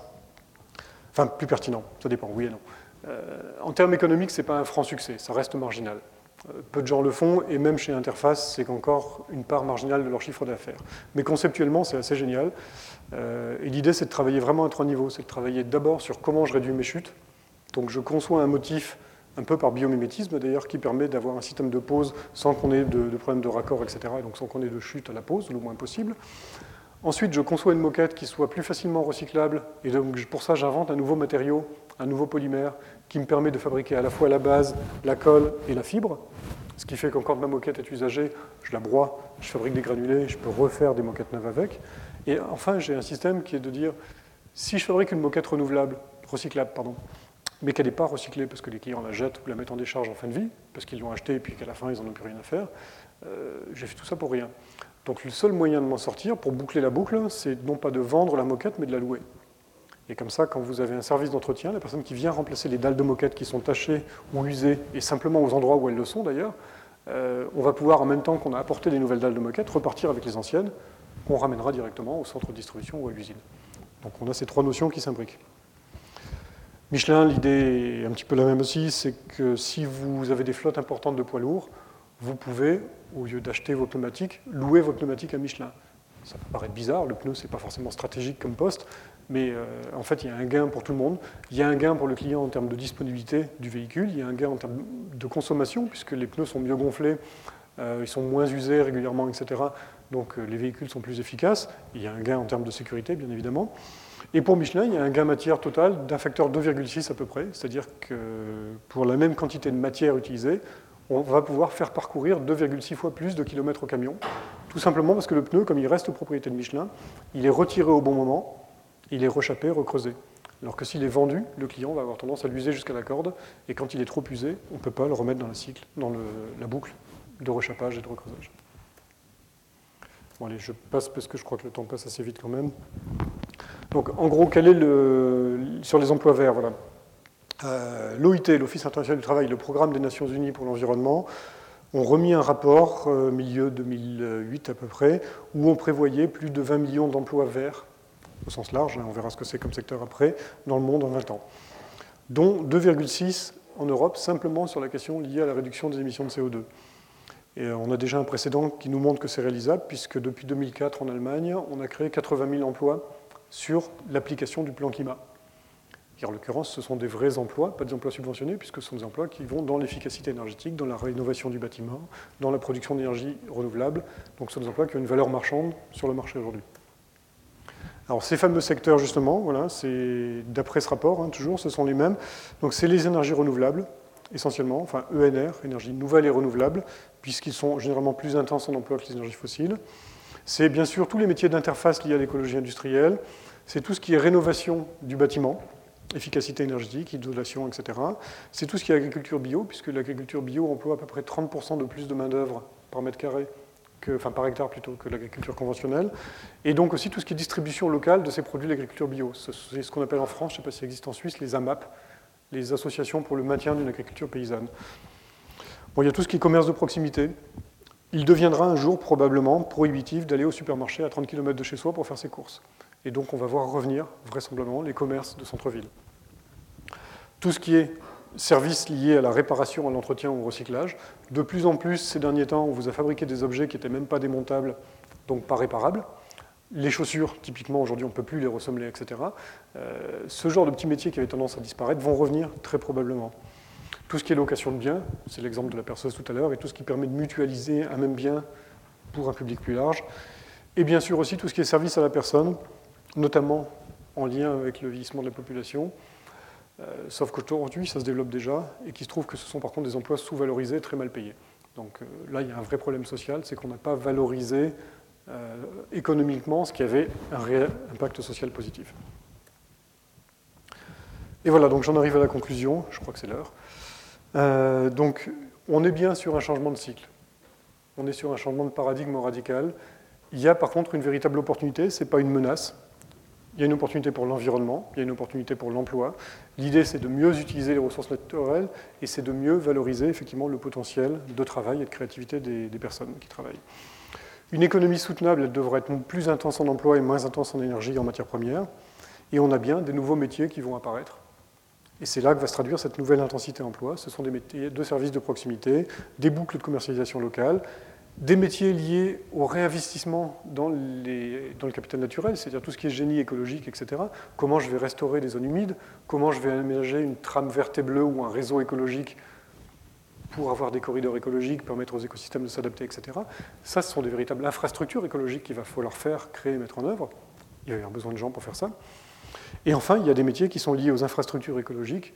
Enfin, plus pertinent, ça dépend, oui et non. Euh, en termes économiques, ce n'est pas un franc succès, ça reste marginal. Peu de gens le font, et même chez Interface, c'est encore une part marginale de leur chiffre d'affaires. Mais conceptuellement, c'est assez génial. Euh, et l'idée, c'est de travailler vraiment à trois niveaux. C'est de travailler d'abord sur comment je réduis mes chutes. Donc je conçois un motif un peu par biomimétisme d'ailleurs, qui permet d'avoir un système de pause sans qu'on ait de, problèmes de raccord, etc., et donc sans qu'on ait de chute à la pause, le moins possible. Ensuite, je conçois une moquette qui soit plus facilement recyclable, et donc pour ça, j'invente un nouveau matériau, un nouveau polymère, qui me permet de fabriquer à la fois la base, la colle et la fibre. Ce qui fait que quand ma moquette est usagée, je la broie, je fabrique des granulés, je peux refaire des moquettes neuves avec. Et enfin, j'ai un système qui est de dire, si je fabrique une moquette renouvelable, recyclable, pardon, mais qu'elle n'est pas recyclée parce que les clients la jettent ou la mettent en décharge en fin de vie, parce qu'ils l'ont achetée et puis qu'à la fin, ils n'en ont plus rien à faire, euh, j'ai fait tout ça pour rien. Donc le seul moyen de m'en sortir, pour boucler la boucle, c'est non pas de vendre la moquette, mais de la louer. Et comme ça, quand vous avez un service d'entretien, la personne qui vient remplacer les dalles de moquette qui sont tachées ou usées, et simplement aux endroits où elles le sont d'ailleurs, euh, on va pouvoir, en même temps qu'on a apporté des nouvelles dalles de moquette, repartir avec les anciennes, qu'on ramènera directement au centre de distribution ou à l'usine. Donc on a ces trois notions qui s'imbriquent. Michelin, l'idée est un petit peu la même aussi, c'est que si vous avez des flottes importantes de poids lourds, vous pouvez, au lieu d'acheter vos pneumatiques, louer vos pneumatiques à Michelin. Ça peut paraître bizarre, le pneu, ce n'est pas forcément stratégique comme poste, mais euh, en fait, il y a un gain pour tout le monde. Il y a un gain pour le client en termes de disponibilité du véhicule, il y a un gain en termes de consommation, puisque les pneus sont mieux gonflés, euh, ils sont moins usés régulièrement, etc. Donc euh, les véhicules sont plus efficaces. Il y a un gain en termes de sécurité, bien évidemment. Et pour Michelin, il y a un gain matière total d'un facteur 2,6 à peu près, c'est-à-dire que pour la même quantité de matière utilisée, on va pouvoir faire parcourir 2,6 fois plus de kilomètres au camion, tout simplement parce que le pneu, comme il reste propriété de Michelin, il est retiré au bon moment, il est rechappé, recreusé. Alors que s'il est vendu, le client va avoir tendance à l'user jusqu'à la corde, et quand il est trop usé, on ne peut pas le remettre dans, cycle, dans la boucle de rechappage et de recreusage. Bon allez, je passe parce que je crois que le temps passe assez vite quand même. Donc en gros, quel est le... sur les emplois verts voilà. Euh, L'OIT, l'Office international du travail, le programme des Nations Unies pour l'environnement, ont remis un rapport, euh, milieu 2008 à peu près, où on prévoyait plus de 20 millions d'emplois verts au sens large, hein, on verra ce que c'est comme secteur après, dans le monde en 20 ans, dont 2,6 en Europe, simplement sur la question liée à la réduction des émissions de CO2. Et on a déjà un précédent qui nous montre que c'est réalisable, puisque depuis 2004 en Allemagne, on a créé 80 000 emplois sur l'application du plan climat. Et en l'occurrence, ce sont des vrais emplois, pas des emplois subventionnés, puisque ce sont des emplois qui vont dans l'efficacité énergétique, dans la rénovation du bâtiment, dans la production d'énergie renouvelable. Donc ce sont des emplois qui ont une valeur marchande sur le marché aujourd'hui. Alors ces fameux secteurs, justement, d'après ce rapport, hein, toujours, ce sont les mêmes. Donc c'est les énergies renouvelables, essentiellement, enfin ENR, énergie nouvelle et renouvelable, puisqu'ils sont généralement plus intenses en emploi que les énergies fossiles. C'est bien sûr tous les métiers d'interface liés à l'écologie industrielle. C'est tout ce qui est rénovation du bâtiment, efficacité énergétique, isolation, etc. C'est tout ce qui est agriculture bio, puisque l'agriculture bio emploie à peu près 30% de plus de main-d'œuvre par mètre carré enfin par hectare plutôt que l'agriculture conventionnelle, et donc aussi tout ce qui est distribution locale de ces produits d'agriculture bio. C'est ce qu'on appelle en France, je ne sais pas si ça existe en Suisse, les AMAP, les associations pour le maintien d'une agriculture paysanne. Bon, il y a tout ce qui est commerce de proximité. Il deviendra un jour probablement prohibitif d'aller au supermarché à 30 km de chez soi pour faire ses courses. Et donc on va voir revenir vraisemblablement les commerces de centre-ville. Tout ce qui est services liés à la réparation, à l'entretien ou au recyclage. De plus en plus, ces derniers temps, on vous a fabriqué des objets qui n'étaient même pas démontables, donc pas réparables. Les chaussures, typiquement, aujourd'hui, on ne peut plus les ressembler, etc. Euh, ce genre de petits métiers qui avaient tendance à disparaître vont revenir très probablement. Tout ce qui est location de biens, c'est l'exemple de la perceuse tout à l'heure, et tout ce qui permet de mutualiser un même bien pour un public plus large. Et bien sûr aussi tout ce qui est service à la personne, notamment en lien avec le vieillissement de la population, euh, sauf qu'aujourd'hui, ça se développe déjà et qu'il se trouve que ce sont par contre des emplois sous-valorisés, très mal payés. Donc euh, là, il y a un vrai problème social, c'est qu'on n'a pas valorisé économiquement ce qui avait un réel impact social positif. Et voilà, donc j'en arrive à la conclusion, je crois que c'est l'heure. donc on est bien sur un changement de cycle. On est sur un changement de paradigme radical. Il y a par contre une véritable opportunité, ce n'est pas une menace. Il y a une opportunité pour l'environnement, il y a une opportunité pour l'emploi. L'idée, c'est de mieux utiliser les ressources naturelles et c'est de mieux valoriser effectivement le potentiel de travail et de créativité des, personnes qui travaillent. Une économie soutenable, elle devrait être plus intense en emploi et moins intense en énergie et en matières premières. Et on a bien des nouveaux métiers qui vont apparaître. Et c'est là que va se traduire cette nouvelle intensité emploi. Ce sont des métiers de services de proximité, des boucles de commercialisation locale, des métiers liés au réinvestissement dans, le capital naturel, c'est-à-dire tout ce qui est génie écologique, etc. Comment je vais restaurer des zones humides, comment je vais aménager une trame verte et bleue ou un réseau écologique pour avoir des corridors écologiques, permettre aux écosystèmes de s'adapter, etc. Ça, ce sont des véritables infrastructures écologiques qu'il va falloir faire, créer, mettre en œuvre. Il va y avoir besoin de gens pour faire ça. Et enfin, il y a des métiers qui sont liés aux infrastructures écologiques,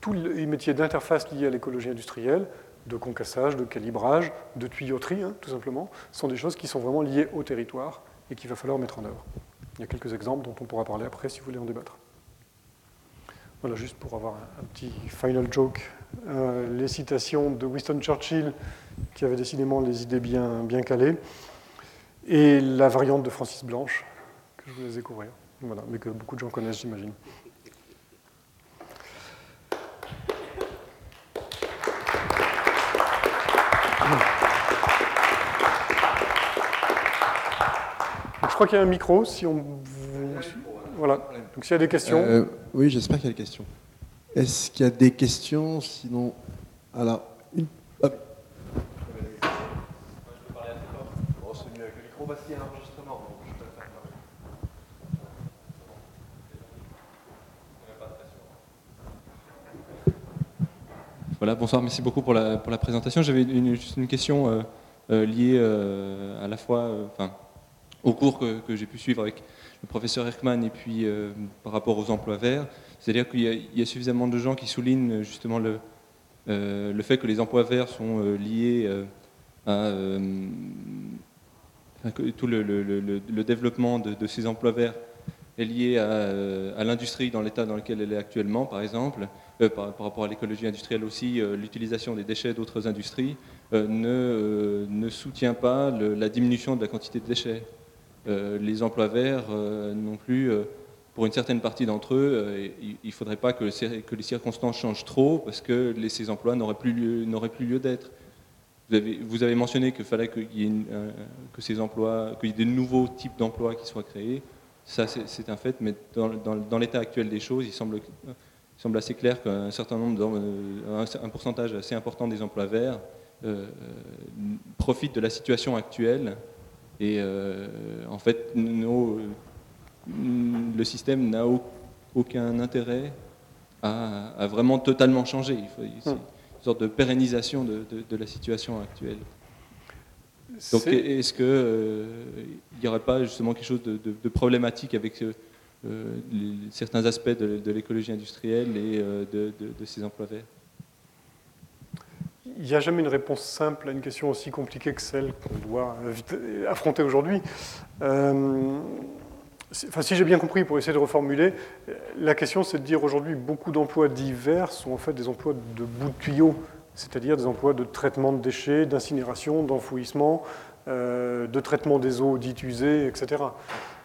tous les métiers d'interface liés à l'écologie industrielle, de concassage, de calibrage, de tuyauterie, hein, tout simplement, sont des choses qui sont vraiment liées au territoire et qu'il va falloir mettre en œuvre. Il y a quelques exemples dont on pourra parler après si vous voulez en débattre. Voilà, juste pour avoir un, petit final joke, euh, les citations de Winston Churchill, qui avait décidément les idées bien, bien calées, et la variante de Francis Blanche, que je vous laisse découvrir, voilà, mais que beaucoup de gens connaissent, j'imagine. Crois qu'il y a un micro, si on... Voilà, donc s'il y a des questions... Euh, oui, j'espère qu'il y a des questions. Est-ce qu'il y a des questions? Sinon, alors, une... Hop. Voilà, bonsoir, merci beaucoup pour la, pour la présentation. J'avais une, juste une question euh, euh, liée à la fois, enfin, au cours que, j'ai pu suivre avec le professeur Erkman et puis euh, par rapport aux emplois verts. C'est-à-dire qu'il y, a suffisamment de gens qui soulignent euh, justement le, euh, le fait que les emplois verts sont liés à tout le, le, développement de, ces emplois verts est lié à, l'industrie dans l'état dans lequel elle est actuellement, par exemple, par, rapport à l'écologie industrielle aussi, l'utilisation des déchets d'autres industries ne soutient pas la diminution de la quantité de déchets. Euh, les emplois verts euh, non plus, euh, pour une certaine partie d'entre eux, il ne faudrait pas que, les circonstances changent trop parce que ces emplois n'auraient plus lieu, d'être. Vous avez, mentionné qu'il fallait qu'il y ait que ces emplois, qu'il y ait de nouveaux types d'emplois qui soient créés. Ça, c'est un fait, mais dans, l'état actuel des choses, il semble, assez clair qu'un certain nombre, un, pourcentage assez important des emplois verts profitent de la situation actuelle et euh, en fait, le système n'a aucun intérêt à, vraiment totalement changer. Il faut une sorte de pérennisation de, la situation actuelle. Donc est-ce qu'il euh, n'y aurait pas justement quelque chose de, problématique avec euh, certains aspects de, l'écologie industrielle et de, ces emplois verts? Il n'y a jamais une réponse simple à une question aussi compliquée que celle qu'on doit affronter aujourd'hui. Euh, enfin, si j'ai bien compris, pour essayer de reformuler, la question c'est de dire aujourd'hui beaucoup d'emplois divers sont en fait des emplois de bout de tuyau, c'est-à-dire des emplois de traitement de déchets, d'incinération, d'enfouissement, euh, de traitement des eaux dites usées, etc.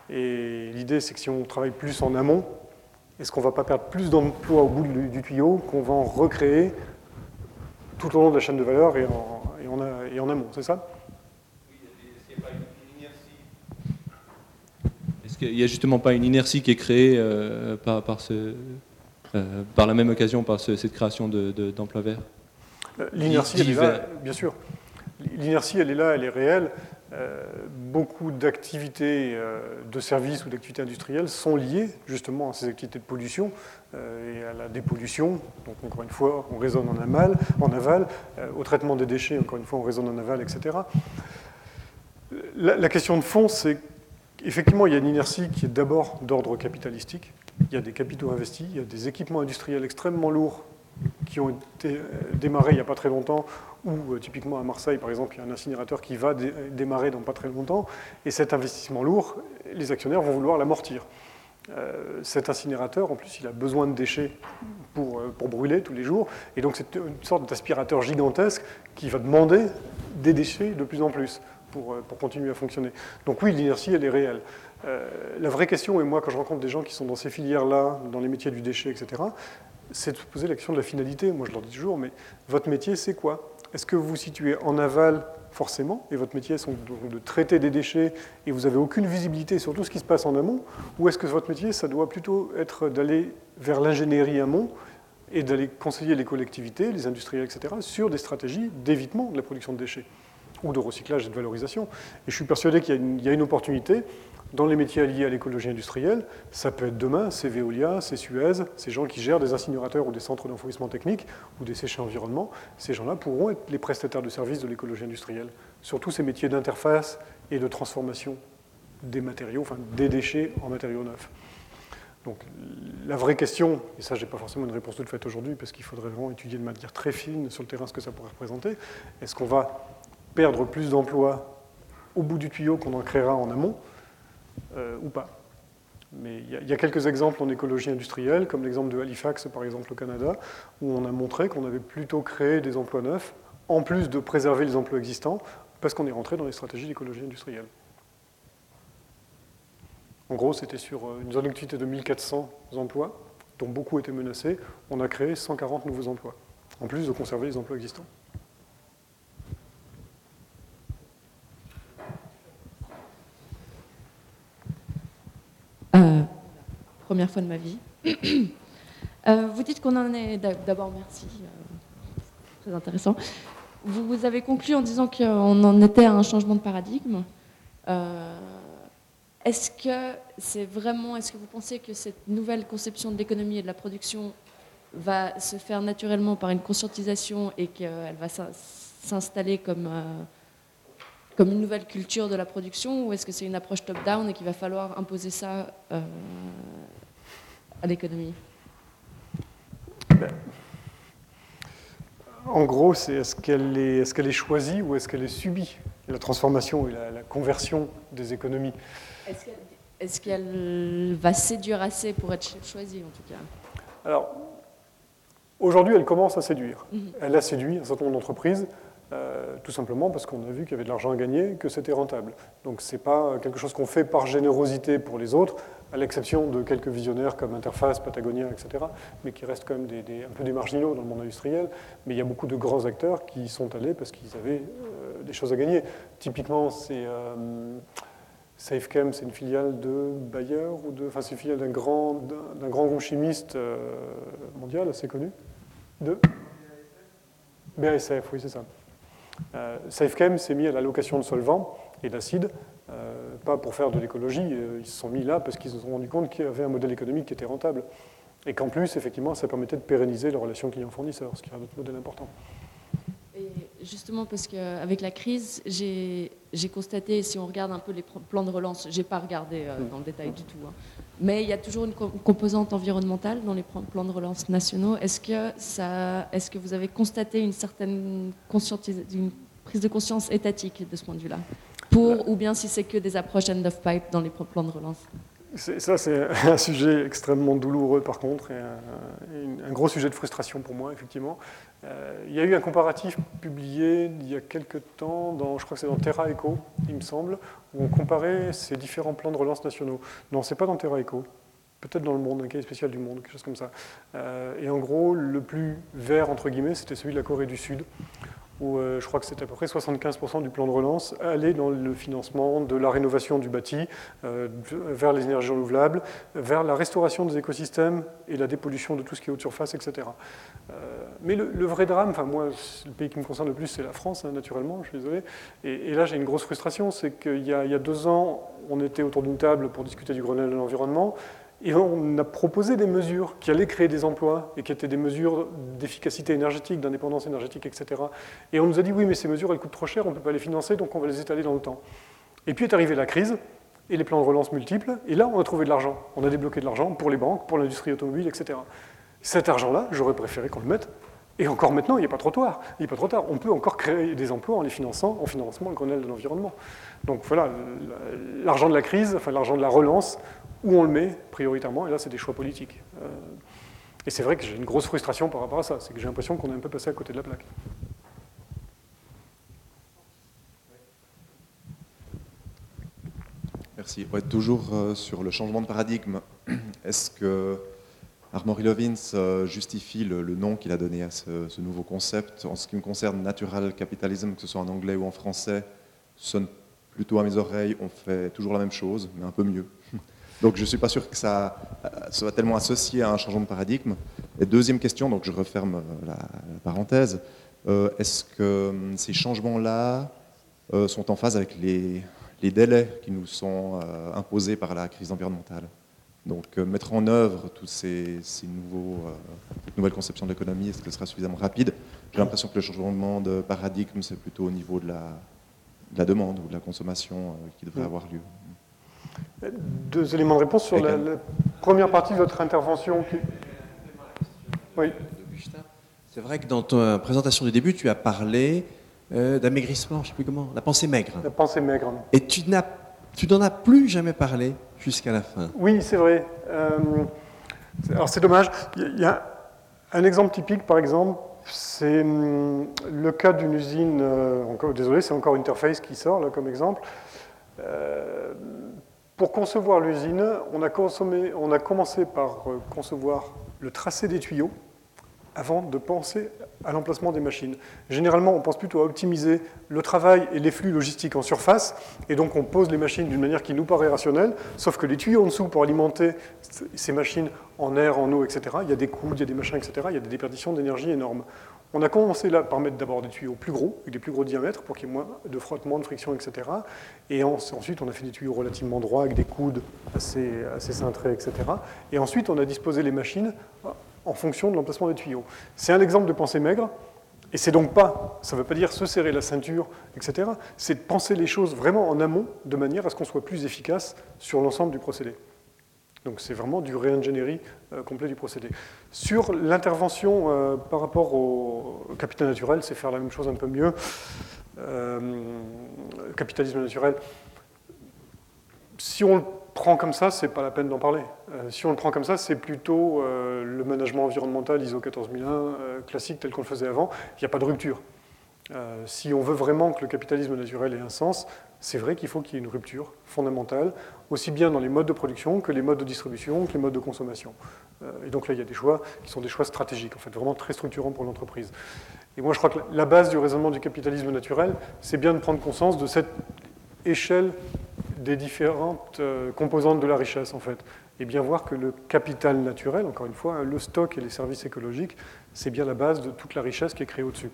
Et l'idée c'est que si on travaille plus en amont, est-ce qu'on ne va pas perdre plus d'emplois au bout du tuyau qu'on va en recréer tout au long de la chaîne de valeur et en, et en, amont, c'est ça? Est-ce qu'il n'y a justement pas une inertie qui est créée euh, par, par, ce, euh, par la même occasion, par cette création d'emplois de, verts? Euh, L'inertie, elle est là, bien sûr. L'inertie, elle est là, elle est réelle. Euh, beaucoup d'activités de services ou d'activités industrielles sont liées justement à ces activités de pollution et à la dépollution. Donc encore une fois, on raisonne en aval, en aval au traitement des déchets, encore une fois, on raisonne en aval, etc. La, question de fond, c'est qu'effectivement, il y a une inertie qui est d'abord d'ordre capitalistique. Il y a des capitaux investis, il y a des équipements industriels extrêmement lourds qui ont été démarrés il n'y a pas très longtemps, ou typiquement à Marseille, par exemple, il y a un incinérateur qui va démarrer dans pas très longtemps, et cet investissement lourd, les actionnaires vont vouloir l'amortir. Euh, cet incinérateur, en plus, il a besoin de déchets pour, euh, pour brûler tous les jours. Et donc, c'est une sorte d'aspirateur gigantesque qui va demander des déchets de plus en plus pour, euh, pour continuer à fonctionner. Donc, oui, l'inertie, elle est réelle. la vraie question, et moi, quand je rencontre des gens qui sont dans ces filières-là, dans les métiers du déchet, etc., c'est de se poser la question de la finalité. Moi, je leur dis toujours, mais votre métier, c'est quoi? Est-ce que vous vous situez en aval forcément, et votre métier est de traiter des déchets, et vous n'avez aucune visibilité sur tout ce qui se passe en amont, ou est-ce que votre métier, ça doit plutôt être d'aller vers l'ingénierie amont et d'aller conseiller les collectivités, les industriels, etc., sur des stratégies d'évitement de la production de déchets, ou de recyclage et de valorisation. Et je suis persuadé qu'il y, a une opportunité dans les métiers liés à l'écologie industrielle, ça peut être demain, c'est Veolia, c'est Suez, ces gens qui gèrent des incinérateurs ou des centres d'enfouissement technique ou des séchés environnement, ces gens-là pourront être les prestataires de services de l'écologie industrielle. Surtout ces métiers d'interface et de transformation des matériaux, enfin des déchets en matériaux neufs. Donc la vraie question, et ça je n'ai pas forcément une réponse toute faite aujourd'hui parce qu'il faudrait vraiment étudier de manière très fine sur le terrain ce que ça pourrait représenter, est-ce qu'on va perdre plus d'emplois au bout du tuyau qu'on en créera en amont euh, ou pas. Mais il y, a quelques exemples en écologie industrielle, comme l'exemple de Halifax, par exemple, au Canada, où on a montré qu'on avait plutôt créé des emplois neufs, en plus de préserver les emplois existants, parce qu'on est rentré dans les stratégies d'écologie industrielle. En gros, c'était sur euh, une zone d'activité de 1400 emplois, dont beaucoup étaient menacés. On a créé 140 nouveaux emplois, en plus de conserver les emplois existants. Euh, première fois de ma vie. Euh, vous dites qu'on en est. D'abord, merci. Euh, très intéressant. Vous, avez conclu en disant qu'on en était à un changement de paradigme. est-ce que c'est vraiment. Est-ce que vous pensez que cette nouvelle conception de l'économie et de la production va se faire naturellement par une conscientisation et qu'elle va s'installer comme comme une nouvelle culture de la production ou est-ce que c'est une approche top-down et qu'il va falloir imposer ça euh, à l'économie? Ben, En gros, c'est est-ce qu'elle est, est, qu'elle est, choisie ou est-ce qu'elle est subie? La transformation et la, conversion des économies. Est-ce qu'elle, va séduire assez pour être choisie en tout cas? Alors, aujourd'hui, elle commence à séduire. Mhm. Elle a séduit un certain nombre d'entreprises. Euh, tout simplement parce qu'on a vu qu'il y avait de l'argent à gagner, que c'était rentable. Donc ce n'est pas quelque chose qu'on fait par générosité pour les autres, à l'exception de quelques visionnaires comme Interface, Patagonia, etc., mais qui restent quand même des, un peu des marginaux dans le monde industriel. Mais il y a beaucoup de grands acteurs qui y sont allés parce qu'ils avaient euh, des choses à gagner. Typiquement, c'est euh, SafeChem, c'est une filiale de Bayer, ou de, enfin c'est une filiale d'un grand, d'un grand groupe chimiste mondial assez connu. De BASF, oui, c'est ça. Euh, SafeChem s'est mis à l'allocation de solvants et d'acide, euh, pas pour faire de l'écologie, euh, ils se sont mis là parce qu'ils se sont rendus compte qu'il y avait un modèle économique qui était rentable. Et qu'en plus, effectivement, ça permettait de pérenniser les relations client-fournisseur, ce qui est un autre modèle important. Et justement, parce qu'avec la crise, j'ai constaté, si on regarde un peu les plans de relance, je n'ai pas regardé hmm. dans le détail du tout, hein, mais il y a toujours une composante environnementale dans les plans de relance nationaux. Est-ce que, ça, est que vous avez constaté une certaine une prise de conscience étatique de ce point de vue-là? Pour, ou bien si c'est que des approches end of pipe dans les plans de relance? Ça, c'est *laughs* un sujet extrêmement douloureux, par contre, et un, gros sujet de frustration pour moi, effectivement. Euh, il y a eu un comparatif publié il y a quelques temps, dans, je crois que c'est dans Terra Eco, il me semble, où on comparait ces différents plans de relance nationaux. Non, c'est pas dans Terra Eco, peut-être dans le monde, un cas spécial du monde, quelque chose comme ça. Euh, et en gros, le plus vert, entre guillemets, c'était celui de la Corée du Sud, où euh, je crois que c'est à peu près 75% du plan de relance allait dans le financement de la rénovation du bâti euh, vers les énergies renouvelables, vers la restauration des écosystèmes et la dépollution de tout ce qui est haute surface, etc. Euh, mais le, vrai drame, enfin moi, le pays qui me concerne le plus, c'est la France, hein, naturellement, je suis désolé. Et, là, j'ai une grosse frustration, c'est qu'il y, a deux ans, on était autour d'une table pour discuter du Grenelle de l'environnement. Et on a proposé des mesures qui allaient créer des emplois et qui étaient des mesures d'efficacité énergétique, d'indépendance énergétique, etc. Et on nous a dit oui, mais ces mesures, elles coûtent trop cher, on ne peut pas les financer, donc on va les étaler dans le temps. Et puis est arrivée la crise et les plans de relance multiples, et là, on a trouvé de l'argent. On a débloqué de l'argent pour les banques, pour l'industrie automobile, etc. Cet argent-là, j'aurais préféré qu'on le mette. Et encore maintenant, il n'est pas trop tard. Il n'est pas trop tard. On peut encore créer des emplois en les finançant, en finançant le Grenelle de l'environnement. Donc voilà, l'argent de la crise, enfin l'argent de la relance, où on le met prioritairement, et là c'est des choix politiques. Euh, et c'est vrai que j'ai une grosse frustration par rapport à ça, c'est que j'ai l'impression qu'on est un peu passé à côté de la plaque. Merci. Toujours euh, sur le changement de paradigme, *clears throat* est-ce que Armory Lovins euh, justifie le, nom qu'il a donné à ce, nouveau concept? En ce qui me concerne, natural capitalism, que ce soit en anglais ou en français, sonne plutôt à mes oreilles, on fait toujours la même chose, mais un peu mieux. *laughs* Donc je ne suis pas sûr que ça euh, soit tellement associé à un changement de paradigme. Et deuxième question, donc je referme euh, la, parenthèse, euh, est-ce que hum, ces changements-là sont en phase avec les, délais qui nous sont imposés par la crise environnementale? Donc mettre en œuvre toutes ces, nouveaux, nouvelles conceptions de l'économie, est-ce que ce sera suffisamment rapide? J'ai l'impression que le changement de paradigme, c'est plutôt au niveau de la, de la demande ou de la consommation qui devrait avoir lieu. Deux éléments de réponse sur la, première partie de votre intervention. Oui. C'est vrai que dans ta présentation du début, tu as parlé euh, d'amaigrissement, je ne sais plus comment, la pensée maigre. La pensée maigre. Et tu n'en as plus jamais parlé jusqu'à la fin. Oui, c'est vrai. Euh, alors c'est dommage. Il y a un exemple typique, par exemple, c'est hum, le cas d'une usine, euh, désolé, c'est encore Interface qui sort là comme exemple. Pour concevoir l'usine, on, on, a commencé par euh, concevoir le tracé des tuyaux avant de penser à l'emplacement des machines. Généralement, on pense plutôt à optimiser le travail et les flux logistiques en surface, et donc on pose les machines d'une manière qui nous paraît rationnelle, sauf que les tuyaux en dessous pour alimenter ces machines en air, en eau, etc., il y a des coudes, il y a des machins, etc., il y a des déperditions d'énergie énormes. On a commencé là par mettre d'abord des tuyaux plus gros, avec des plus gros diamètres, pour qu'il y ait moins de frottement, de friction, etc. Et ensuite, on a fait des tuyaux relativement droits, avec des coudes assez, assez cintrés, etc. Et ensuite, on a disposé les machines en fonction de l'emplacement des tuyaux. C'est un exemple de pensée maigre, et c'est donc pas, ça ne veut pas dire se serrer la ceinture, etc. C'est de penser les choses vraiment en amont, de manière à ce qu'on soit plus efficace sur l'ensemble du procédé. Donc c'est vraiment du réingénierie euh, complet du procédé. Sur l'intervention euh, par rapport au, capital naturel, c'est faire la même chose un peu mieux. Euh, capitalisme naturel, si on prend comme ça, c'est pas la peine d'en parler. Euh, si on le prend comme ça, c'est plutôt le management environnemental ISO 14001 euh, classique tel qu'on le faisait avant. Il n'y a pas de rupture. si on veut vraiment que le capitalisme naturel ait un sens, c'est vrai qu'il faut qu'il y ait une rupture fondamentale, aussi bien dans les modes de production que les modes de distribution, que les modes de consommation. et donc là, il y a des choix qui sont des choix stratégiques, en fait, vraiment très structurants pour l'entreprise. Et moi, je crois que la base du raisonnement du capitalisme naturel, c'est bien de prendre conscience de cette échelle des différentes euh, composantes de la richesse, en fait. Et bien voir que le capital naturel, encore une fois, le stock et les services écologiques, c'est bien la base de toute la richesse qui est créée au-dessus.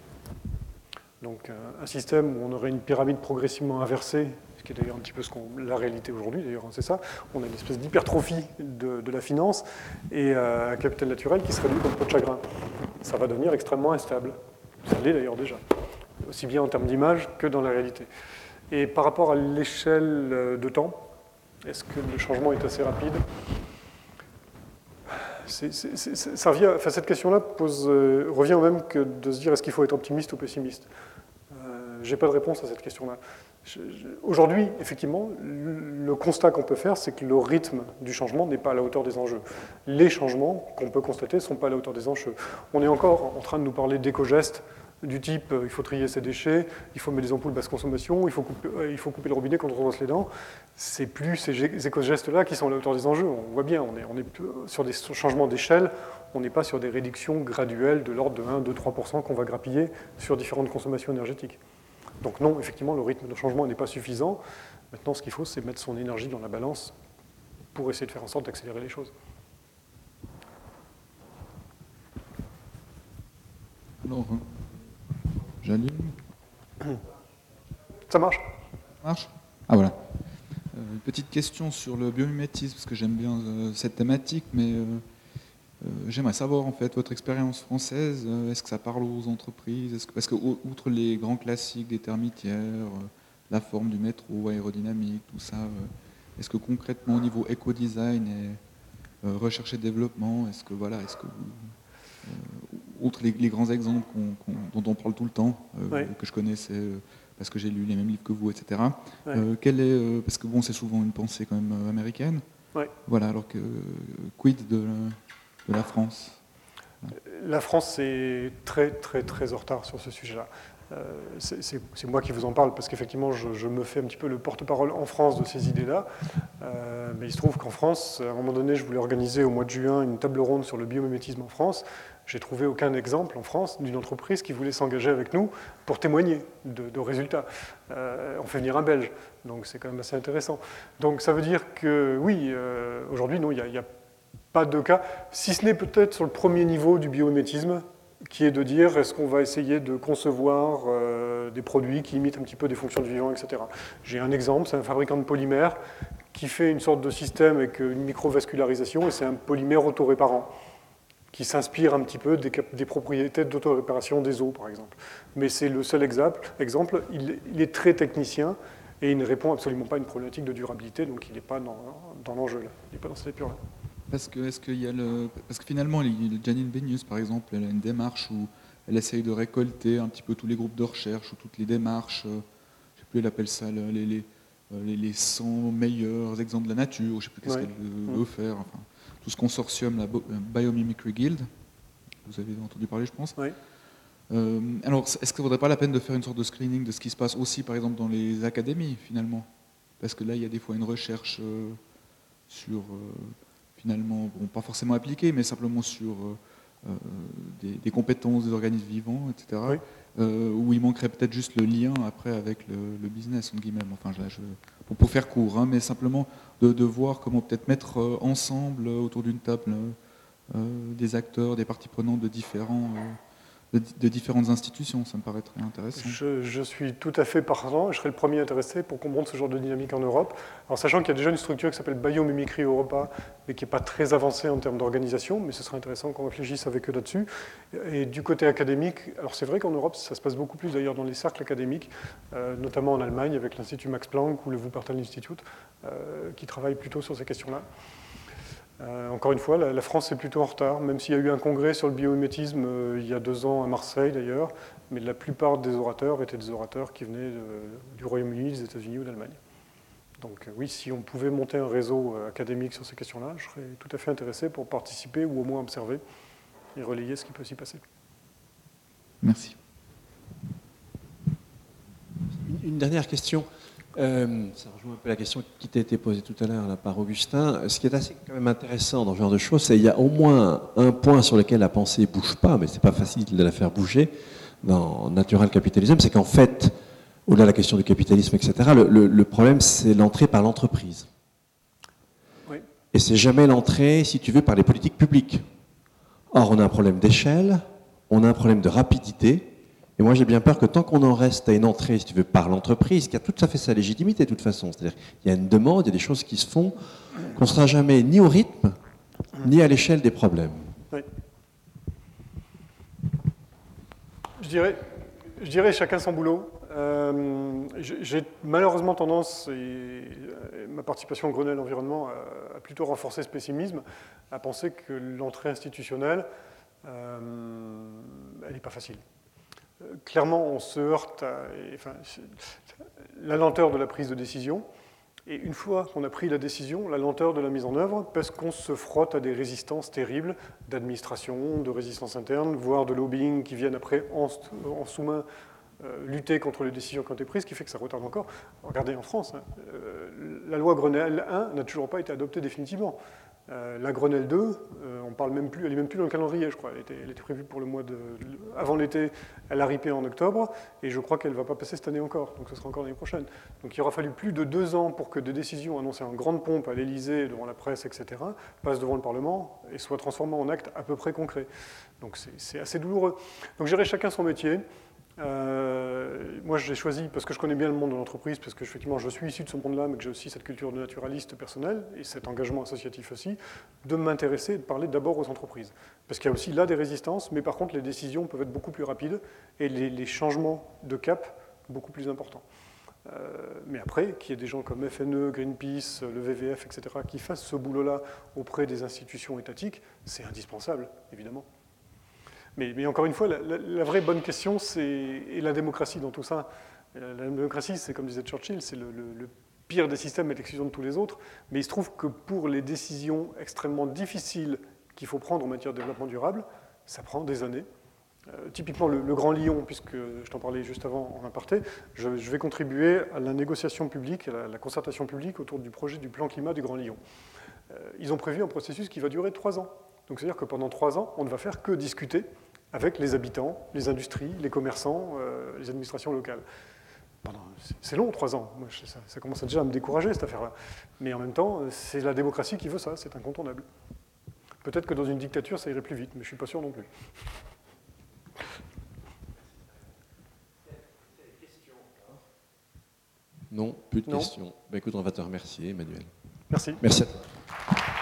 Donc euh, un système où on aurait une pyramide progressivement inversée, ce qui est d'ailleurs un petit peu ce qu'on, la réalité aujourd'hui, d'ailleurs, c'est ça, on a une espèce d'hypertrophie de, la finance et euh, un capital naturel qui se réduit comme peau de chagrin. Ça va devenir extrêmement instable. Ça l'est d'ailleurs déjà, aussi bien en termes d'image que dans la réalité. Et par rapport à l'échelle euh, de temps, est-ce que le changement est assez rapide? Cette question-là euh, revient au même que de se dire est-ce qu'il faut être optimiste ou pessimiste? N'ai pas de réponse à cette question-là. Aujourd'hui, effectivement, le constat qu'on peut faire, c'est que le rythme du changement n'est pas à la hauteur des enjeux. Les changements qu'on peut constater ne sont pas à la hauteur des enjeux. On est encore en train de nous parler d'éco-gestes du type euh, il faut trier ses déchets, il faut mettre des ampoules basse consommation, il faut couper, euh, il le robinet quand on se brosse les dents. C'est plus ces éco-gestes-là qui sont à la hauteur des enjeux. On voit bien, on est sur des changements d'échelle, on n'est pas sur des réductions graduelles de l'ordre de 1, 2, 3% qu'on va grappiller sur différentes consommations énergétiques. Donc non, effectivement, le rythme de changement n'est pas suffisant. Maintenant, ce qu'il faut, c'est mettre son énergie dans la balance pour essayer de faire en sorte d'accélérer les choses. Alors, J'allume. Ça marche Ça marche? Ah voilà. Euh, une petite question sur le biomimétisme, parce que j'aime bien euh, cette thématique, mais euh, j'aimerais savoir en fait votre expérience française. Est-ce que ça parle aux entreprises que, Parce que outre les grands classiques des termitières, la forme du métro, aérodynamique, tout ça, est-ce que concrètement au niveau éco-design recherche et développement Est-ce que voilà, est-ce que outre les, grands exemples dont on parle tout le temps, que je connaissais parce que j'ai lu les mêmes livres que vous, etc. quel est, parce que bon, c'est souvent une pensée quand même américaine. Voilà, alors que quid de, la France La France est très très très en retard sur ce sujet-là. Euh, c'est moi qui vous en parle parce qu'effectivement, je, me fais un petit peu le porte-parole en France de ces idées-là. Euh, mais il se trouve qu'en France, à un moment donné, je voulais organiser au mois de juin une table ronde sur le biomimétisme en France. J'ai trouvé aucun exemple en France d'une entreprise qui voulait s'engager avec nous pour témoigner de, résultats. Euh, on fait venir un Belge, donc c'est quand même assez intéressant. Donc ça veut dire que oui, aujourd'hui, non, il n'y a, pas de cas, si ce n'est peut-être sur le premier niveau du biomimétisme, qui est de dire est-ce qu'on va essayer de concevoir euh, des produits qui imitent un petit peu des fonctions du vivant, etc. J'ai un exemple, c'est un fabricant de polymères qui fait une sorte de système avec une microvascularisation et c'est un polymère autoréparant qui s'inspire un petit peu des, propriétés d'autoréparation des os, par exemple. Mais c'est le seul exemple. exemple il, est très technicien et il ne répond absolument pas à une problématique de durabilité, donc il n'est pas dans, l'enjeu, il n'est pas dans cette épure-là. Parce que, est-ce qu'il y a le... Parce que finalement, Janine Benius, par exemple, elle a une démarche où elle essaye de récolter un petit peu tous les groupes de recherche ou toutes les démarches, euh, je ne sais plus, elle appelle ça les, les, euh, les, 100 meilleurs exemples de la nature, je ne sais plus qu'est-ce qu'elle veut faire, enfin, tout ce consortium, la Biomimicry Guild, vous avez entendu parler, je pense. Euh, alors, est-ce que ne vaudrait pas la peine de faire une sorte de screening de ce qui se passe aussi, par exemple, dans les académies, finalement? Parce que là, il y a des fois une recherche sur finalement, bon, pas forcément appliqué, mais simplement sur euh, euh, des, compétences des organismes vivants, etc. Euh, où il manquerait peut-être juste le lien après avec le, business, entre guillemets. Enfin, je, pour, faire court, hein, mais simplement de, voir comment peut-être mettre ensemble autour d'une table des acteurs, des parties prenantes de différents de, différentes institutions. Ça me paraît très intéressant. Je, suis tout à fait partant. Je serais le premier intéressé pour monte ce genre de dynamique en Europe. Alors, sachant qu'il y a déjà une structure qui s'appelle Biomimicry Europa, mais qui n'est pas très avancée en termes d'organisation, mais ce serait intéressant qu'on réfléchisse avec eux là-dessus. Et du côté académique, alors c'est vrai qu'en Europe, ça se passe beaucoup plus d'ailleurs dans les cercles académiques, euh, notamment en Allemagne avec l'Institut Max Planck ou le Wuppertal Institute, euh, qui travaillent plutôt sur ces questions-là. Euh, encore une fois, la, France est plutôt en retard, même s'il y a eu un congrès sur le biomimétisme euh, il y a deux ans à Marseille d'ailleurs, mais la plupart des orateurs étaient des orateurs qui venaient du Royaume-Uni, des États-Unis ou d'Allemagne. Donc euh, oui, si on pouvait monter un réseau académique sur ces questions-là, je serais tout à fait intéressé pour participer ou au moins observer et relayer ce qui peut s'y passer. Merci. Une dernière question. Euh, ça rejoint un peu la question qui t'a été posée tout à l'heure par Augustin. Ce qui est assez quand même intéressant dans ce genre de choses, c'est qu'il y a au moins un point sur lequel la pensée ne bouge pas, mais ce n'est pas facile de la faire bouger dans Natural Capitalism, c'est qu'en fait, au-delà de la question du capitalisme, etc., le, problème, c'est l'entrée par l'entreprise. Oui. Et c'est jamais l'entrée, si tu veux, par les politiques publiques. Or, on a un problème d'échelle, on a un problème de rapidité, moi, j'ai bien peur que tant qu'on en reste à une entrée, si tu veux, par l'entreprise, qui a tout à fait sa légitimité de toute façon, c'est-à-dire qu'il y a une demande, il y a des choses qui se font, qu'on ne sera jamais ni au rythme, ni à l'échelle des problèmes. Je dirais, je dirais chacun son boulot. Euh, j'ai malheureusement tendance, et ma participation au Grenelle Environnement a, plutôt renforcé ce pessimisme, à penser que l'entrée institutionnelle, euh, elle n'est pas facile clairement, on se heurte à la lenteur de la prise de décision. Et une fois qu'on a pris la décision, la lenteur de la mise en œuvre, parce qu'on se frotte à des résistances terribles d'administration, de résistance interne, voire de lobbying qui viennent après en, sous-main euh, lutter contre les décisions qui ont été prises, qui fait que ça retarde encore. Regardez en France, hein, euh, la loi Grenelle 1 n'a toujours pas été adoptée définitivement. Euh, la Grenelle 2, euh, on parle même plus, elle n'est même plus dans le calendrier, je crois. Elle était, prévue pour le mois de. Avant l'été, elle a ripé en octobre, et je crois qu'elle ne va pas passer cette année encore, donc ce sera encore l'année prochaine. Donc il aura fallu plus de deux ans pour que des décisions annoncées en grande pompe à l'Élysée, devant la presse, etc., passent devant le Parlement et soient transformées en actes à peu près concrets. Donc c'est assez douloureux. Donc j'irai chacun son métier. Euh, moi, j'ai choisi, parce que je connais bien le monde de l'entreprise, parce que effectivement, je suis issu de ce monde-là, mais que j'ai aussi cette culture de naturaliste personnelle et cet engagement associatif aussi, de m'intéresser et de parler d'abord aux entreprises. Parce qu'il y a aussi là des résistances, mais par contre, les décisions peuvent être beaucoup plus rapides et les, changements de cap beaucoup plus importants. Euh, mais après, qu'il y ait des gens comme FNE, Greenpeace, le VVF, etc., qui fassent ce boulot-là auprès des institutions étatiques, c'est indispensable, évidemment. Mais, encore une fois, la, vraie bonne question, c'est la démocratie dans tout ça. La, démocratie, c'est comme disait Churchill, c'est le, pire des systèmes et l'exclusion de tous les autres. Mais il se trouve que pour les décisions extrêmement difficiles qu'il faut prendre en matière de développement durable, ça prend des années. Euh, typiquement, le, Grand Lyon, puisque je t'en parlais juste avant en aparté, je, vais contribuer à la négociation publique, à la, concertation publique autour du projet du plan climat du Grand Lyon. Euh, ils ont prévu un processus qui va durer trois ans. Donc c'est-à-dire que pendant trois ans, on ne va faire que discuter avec les habitants, les industries, les commerçants, euh, les administrations locales. C'est long, trois ans. ça, ça, commence déjà à me décourager, cette affaire-là. Mais en même temps, c'est la démocratie qui veut ça, c'est incontournable. Peut-être que dans une dictature, ça irait plus vite, mais je ne suis pas sûr non plus. Non, plus de questions. Ben, écoute, on va te remercier, Emmanuel. Merci. Merci à toi.